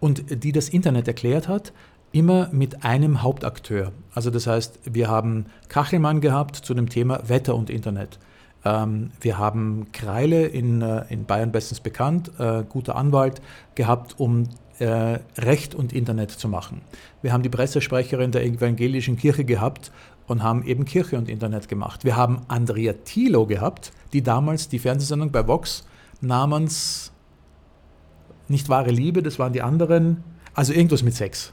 und die das Internet erklärt hat, immer mit einem Hauptakteur. Also das heißt, wir haben Kachelmann gehabt zu dem Thema Wetter und Internet. Ähm, wir haben Kreile in, äh, in Bayern bestens bekannt, äh, guter Anwalt, gehabt, um äh, Recht und Internet zu machen. Wir haben die Pressesprecherin der evangelischen Kirche gehabt und haben eben Kirche und Internet gemacht. Wir haben Andrea Thilo gehabt, die damals die Fernsehsendung bei Vox namens Nicht wahre Liebe, das waren die anderen, also irgendwas mit Sex.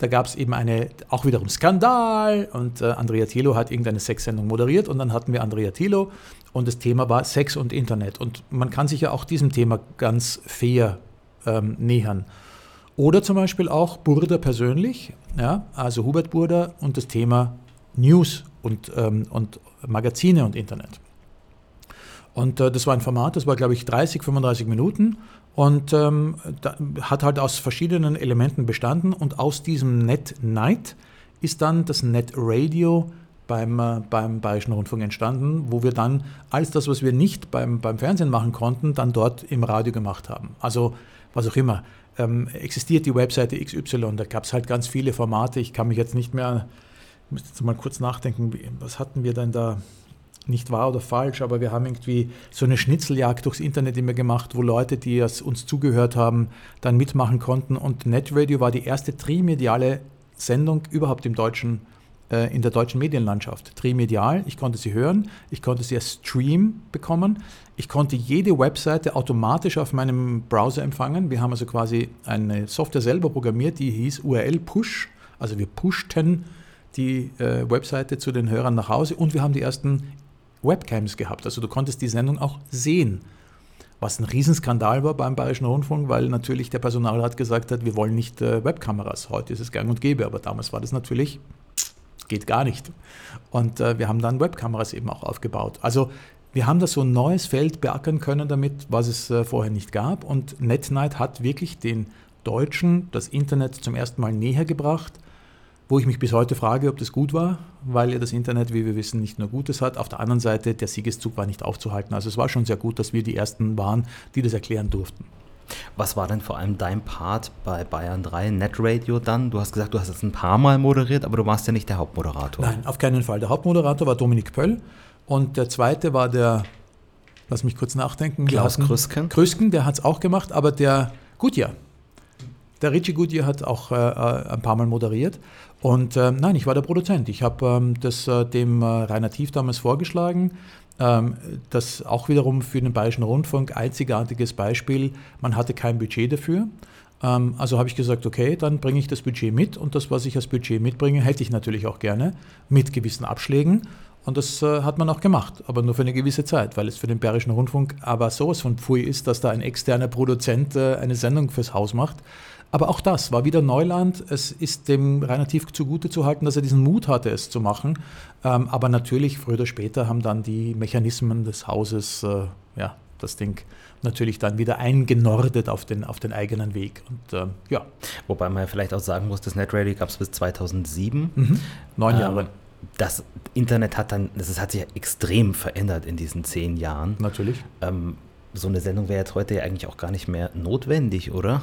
Da gab es eben eine, auch wiederum Skandal und äh, Andrea Thilo hat irgendeine Sexsendung moderiert und dann hatten wir Andrea Thilo und das Thema war Sex und Internet. Und man kann sich ja auch diesem Thema ganz fair ähm, nähern. Oder zum Beispiel auch Burda persönlich, ja, also Hubert Burda und das Thema News und, ähm, und Magazine und Internet. Und äh, das war ein Format, das war, glaube ich, 30, 35 Minuten und ähm, hat halt aus verschiedenen Elementen bestanden und aus diesem Net Night ist dann das Net Radio beim, äh, beim Bayerischen Rundfunk entstanden, wo wir dann alles das, was wir nicht beim, beim Fernsehen machen konnten, dann dort im Radio gemacht haben. Also was auch immer. Ähm, existiert die Webseite XY, da gab es halt ganz viele Formate. Ich kann mich jetzt nicht mehr, ich müsste jetzt mal kurz nachdenken, was hatten wir denn da? Nicht wahr oder falsch, aber wir haben irgendwie so eine Schnitzeljagd durchs Internet immer gemacht, wo Leute, die uns zugehört haben, dann mitmachen konnten. Und Netradio war die erste trimediale Sendung überhaupt im deutschen, äh, in der deutschen Medienlandschaft. Trimedial, ich konnte sie hören, ich konnte sie als Stream bekommen, ich konnte jede Webseite automatisch auf meinem Browser empfangen. Wir haben also quasi eine Software selber programmiert, die hieß URL Push, also wir pushten die äh, Webseite zu den Hörern nach Hause und wir haben die ersten Webcams gehabt. Also du konntest die Sendung auch sehen. Was ein Riesenskandal war beim Bayerischen Rundfunk, weil natürlich der Personalrat gesagt hat, wir wollen nicht äh, Webkameras. Heute ist es gang und gäbe, aber damals war das natürlich, geht gar nicht. Und äh, wir haben dann Webkameras eben auch aufgebaut. Also wir haben da so ein neues Feld beackern können damit, was es äh, vorher nicht gab. Und NetNight hat wirklich den Deutschen das Internet zum ersten Mal näher gebracht, wo ich mich bis heute frage, ob das gut war, weil ja das Internet, wie wir wissen, nicht nur Gutes hat. Auf der anderen Seite, der Siegeszug war nicht aufzuhalten. Also es war schon sehr gut, dass wir die Ersten waren, die das erklären durften. Was war denn vor allem dein Part bei Bayern 3 Netradio dann? Du hast gesagt, du hast es ein paar Mal moderiert, aber du warst ja nicht der Hauptmoderator. Nein, auf keinen Fall. Der Hauptmoderator war Dominik Pöll und der zweite war der, lass mich kurz nachdenken, Klaus Krüsken. Krüsken, der hat es auch gemacht, aber der Gutjahr. Der Richie Goodyear hat auch äh, äh, ein paar Mal moderiert. Und äh, nein, ich war der Produzent. Ich habe ähm, das äh, dem äh, Rainer Tief damals vorgeschlagen. Ähm, das auch wiederum für den Bayerischen Rundfunk einzigartiges Beispiel. Man hatte kein Budget dafür. Ähm, also habe ich gesagt, okay, dann bringe ich das Budget mit und das, was ich als Budget mitbringe, hätte ich natürlich auch gerne mit gewissen Abschlägen. Und das äh, hat man auch gemacht, aber nur für eine gewisse Zeit, weil es für den Bayerischen Rundfunk aber sowas von Pfui ist, dass da ein externer Produzent äh, eine Sendung fürs Haus macht. Aber auch das war wieder Neuland. Es ist dem Rainer Tief zugute zu halten, dass er diesen Mut hatte, es zu machen. Ähm, aber natürlich, früher oder später, haben dann die Mechanismen des Hauses äh, ja, das Ding natürlich dann wieder eingenordet auf den, auf den eigenen Weg. Und, äh, ja. Wobei man ja vielleicht auch sagen muss, das Netradio gab es bis 2007. Mhm. Neun ähm, Jahre. Das Internet hat dann, das hat sich ja extrem verändert in diesen zehn Jahren. Natürlich. Ähm, so eine Sendung wäre jetzt heute ja eigentlich auch gar nicht mehr notwendig, oder?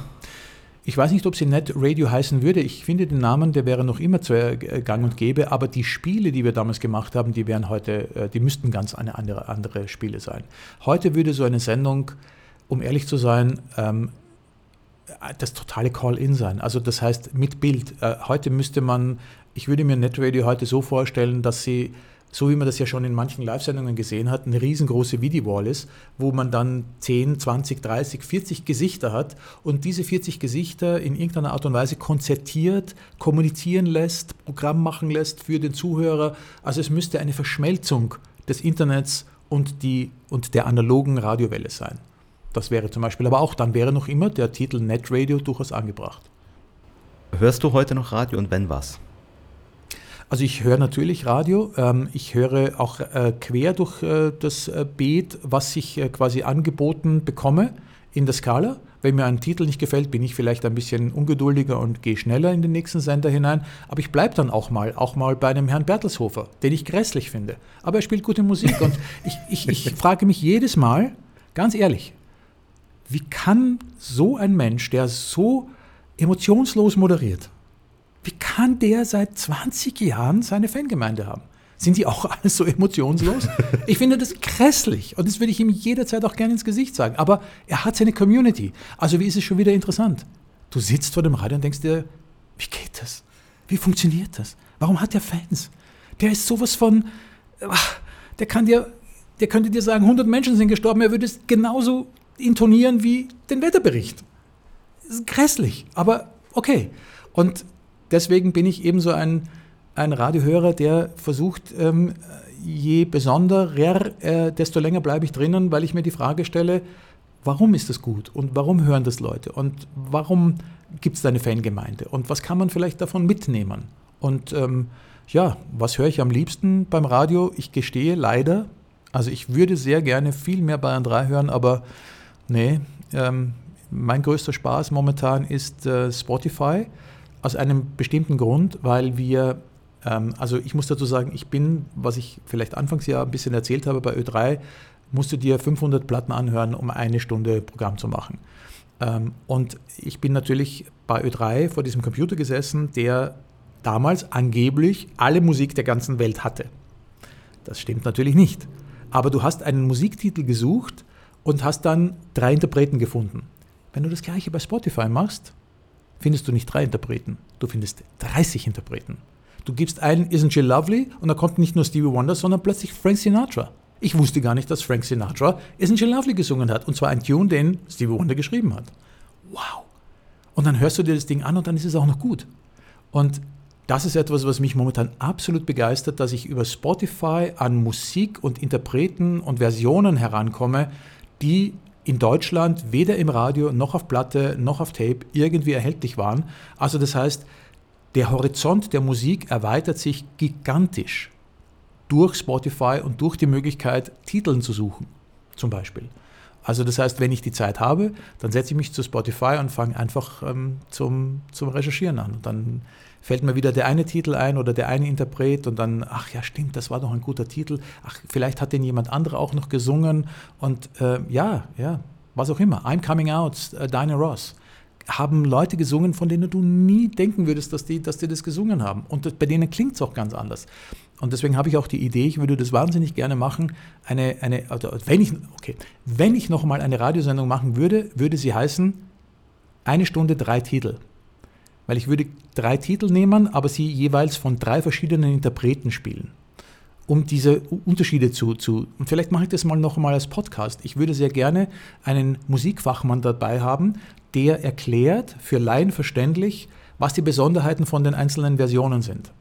Ich weiß nicht, ob sie Net Radio heißen würde. Ich finde den Namen, der wäre noch immer zu äh, gang und gäbe, aber die Spiele, die wir damals gemacht haben, die wären heute, äh, die müssten ganz eine andere, andere Spiele sein. Heute würde so eine Sendung, um ehrlich zu sein, ähm, das totale Call-In sein. Also das heißt mit Bild. Äh, heute müsste man, ich würde mir Netradio heute so vorstellen, dass sie so wie man das ja schon in manchen Live-Sendungen gesehen hat, eine riesengroße Video-Wall ist, wo man dann 10, 20, 30, 40 Gesichter hat und diese 40 Gesichter in irgendeiner Art und Weise konzertiert, kommunizieren lässt, Programm machen lässt für den Zuhörer. Also es müsste eine Verschmelzung des Internets und, die, und der analogen Radiowelle sein. Das wäre zum Beispiel, aber auch dann wäre noch immer der Titel Net Radio durchaus angebracht. Hörst du heute noch Radio und wenn was? Also ich höre natürlich Radio, ähm, ich höre auch äh, quer durch äh, das äh, Beet, was ich quasi angeboten bekomme in der Skala. Wenn mir ein Titel nicht gefällt, bin ich vielleicht ein bisschen ungeduldiger und gehe schneller in den nächsten Sender hinein. Aber ich bleibe dann auch mal, auch mal bei einem Herrn Bertelshofer, den ich grässlich finde. Aber er spielt gute Musik und <laughs> ich, ich, ich frage mich jedes Mal, ganz ehrlich, wie kann so ein Mensch, der so emotionslos moderiert, wie kann der seit 20 Jahren seine Fangemeinde haben? Sind die auch <laughs> alle so emotionslos? Ich finde das grässlich und das würde ich ihm jederzeit auch gerne ins Gesicht sagen. Aber er hat seine Community. Also wie ist es schon wieder interessant? Du sitzt vor dem Radio und denkst dir, wie geht das? Wie funktioniert das? Warum hat der Fans? Der ist sowas von, der kann dir, der könnte dir sagen, 100 Menschen sind gestorben, er würde es genauso intonieren wie den Wetterbericht. Das ist grässlich, aber okay. Und deswegen bin ich eben so ein, ein Radiohörer, der versucht, ähm, je besonderer, äh, desto länger bleibe ich drinnen, weil ich mir die Frage stelle, warum ist das gut und warum hören das Leute und warum gibt es da eine Fangemeinde und was kann man vielleicht davon mitnehmen? Und ähm, ja, was höre ich am liebsten beim Radio? Ich gestehe leider, also ich würde sehr gerne viel mehr Bayern 3 hören, aber nee, ähm, mein größter Spaß momentan ist äh, Spotify aus einem bestimmten Grund, weil wir, ähm, also ich muss dazu sagen, ich bin, was ich vielleicht anfangs ja ein bisschen erzählt habe bei Ö3, musst du dir 500 Platten anhören, um eine Stunde Programm zu machen. Ähm, und ich bin natürlich bei Ö3 vor diesem Computer gesessen, der damals angeblich alle Musik der ganzen Welt hatte. Das stimmt natürlich nicht. Aber du hast einen Musiktitel gesucht und hast dann drei Interpreten gefunden. Wenn du das gleiche bei Spotify machst, findest du nicht drei Interpreten, du findest 30 Interpreten. Du gibst ein Isn't She Lovely und da kommt nicht nur Stevie Wonder, sondern plötzlich Frank Sinatra. Ich wusste gar nicht, dass Frank Sinatra Isn't She Lovely gesungen hat und zwar ein Tune, den Stevie Wonder geschrieben hat. Wow. Und dann hörst du dir das Ding an und dann ist es auch noch gut. Und das ist etwas, was mich momentan absolut begeistert, dass ich über Spotify an Musik und Interpreten und Versionen herankomme, die in Deutschland weder im Radio noch auf Platte noch auf Tape irgendwie erhältlich waren. Also das heißt, der Horizont der Musik erweitert sich gigantisch durch Spotify und durch die Möglichkeit, Titeln zu suchen, zum Beispiel. Also das heißt, wenn ich die Zeit habe, dann setze ich mich zu Spotify und fange einfach ähm, zum, zum Recherchieren an. Und dann fällt mir wieder der eine Titel ein oder der eine Interpret und dann, ach ja, stimmt, das war doch ein guter Titel. Ach, vielleicht hat den jemand anderer auch noch gesungen. Und äh, ja, ja, was auch immer. I'm Coming Out, äh, Dinah Ross haben Leute gesungen, von denen du nie denken würdest, dass die, dass die das gesungen haben. Und das, bei denen klingt es auch ganz anders. Und deswegen habe ich auch die Idee, ich würde das wahnsinnig gerne machen, eine, eine also wenn ich, okay, wenn ich nochmal eine Radiosendung machen würde, würde sie heißen, eine Stunde drei Titel. Weil ich würde drei Titel nehmen, aber sie jeweils von drei verschiedenen Interpreten spielen um diese Unterschiede zu, zu, und vielleicht mache ich das mal noch mal als Podcast. Ich würde sehr gerne einen Musikfachmann dabei haben, der erklärt, für Laien verständlich, was die Besonderheiten von den einzelnen Versionen sind.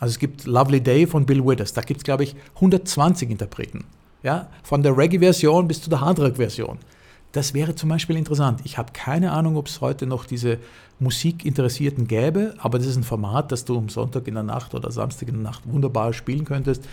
Also es gibt Lovely Day von Bill Withers, da gibt es, glaube ich, 120 Interpreten. Ja, von der Reggae-Version bis zu der Hardrock-Version. Das wäre zum Beispiel interessant. Ich habe keine Ahnung, ob es heute noch diese Musikinteressierten gäbe, aber das ist ein Format, das du am Sonntag in der Nacht oder Samstag in der Nacht wunderbar spielen könntest.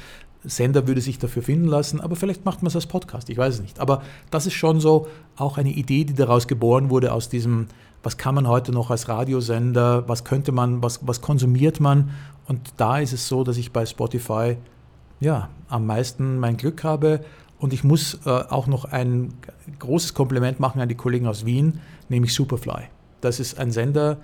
Sender würde sich dafür finden lassen, aber vielleicht macht man es als Podcast, ich weiß es nicht. Aber das ist schon so auch eine Idee, die daraus geboren wurde, aus diesem, was kann man heute noch als Radiosender, was könnte man, was, was konsumiert man. Und da ist es so, dass ich bei Spotify ja, am meisten mein Glück habe. Und ich muss äh, auch noch ein großes Kompliment machen an die Kollegen aus Wien, nämlich Superfly. Das ist ein Sender,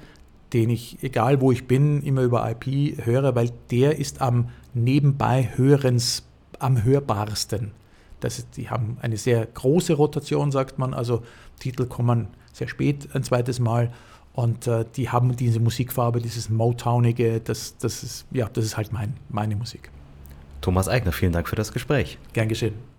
den ich, egal wo ich bin, immer über IP höre, weil der ist am nebenbei hörens, am hörbarsten. Das ist, die haben eine sehr große Rotation, sagt man, also Titel kommen sehr spät ein zweites Mal und äh, die haben diese Musikfarbe, dieses Motownige, das, das, ist, ja, das ist halt mein, meine Musik. Thomas Eigner, vielen Dank für das Gespräch. Gern geschehen.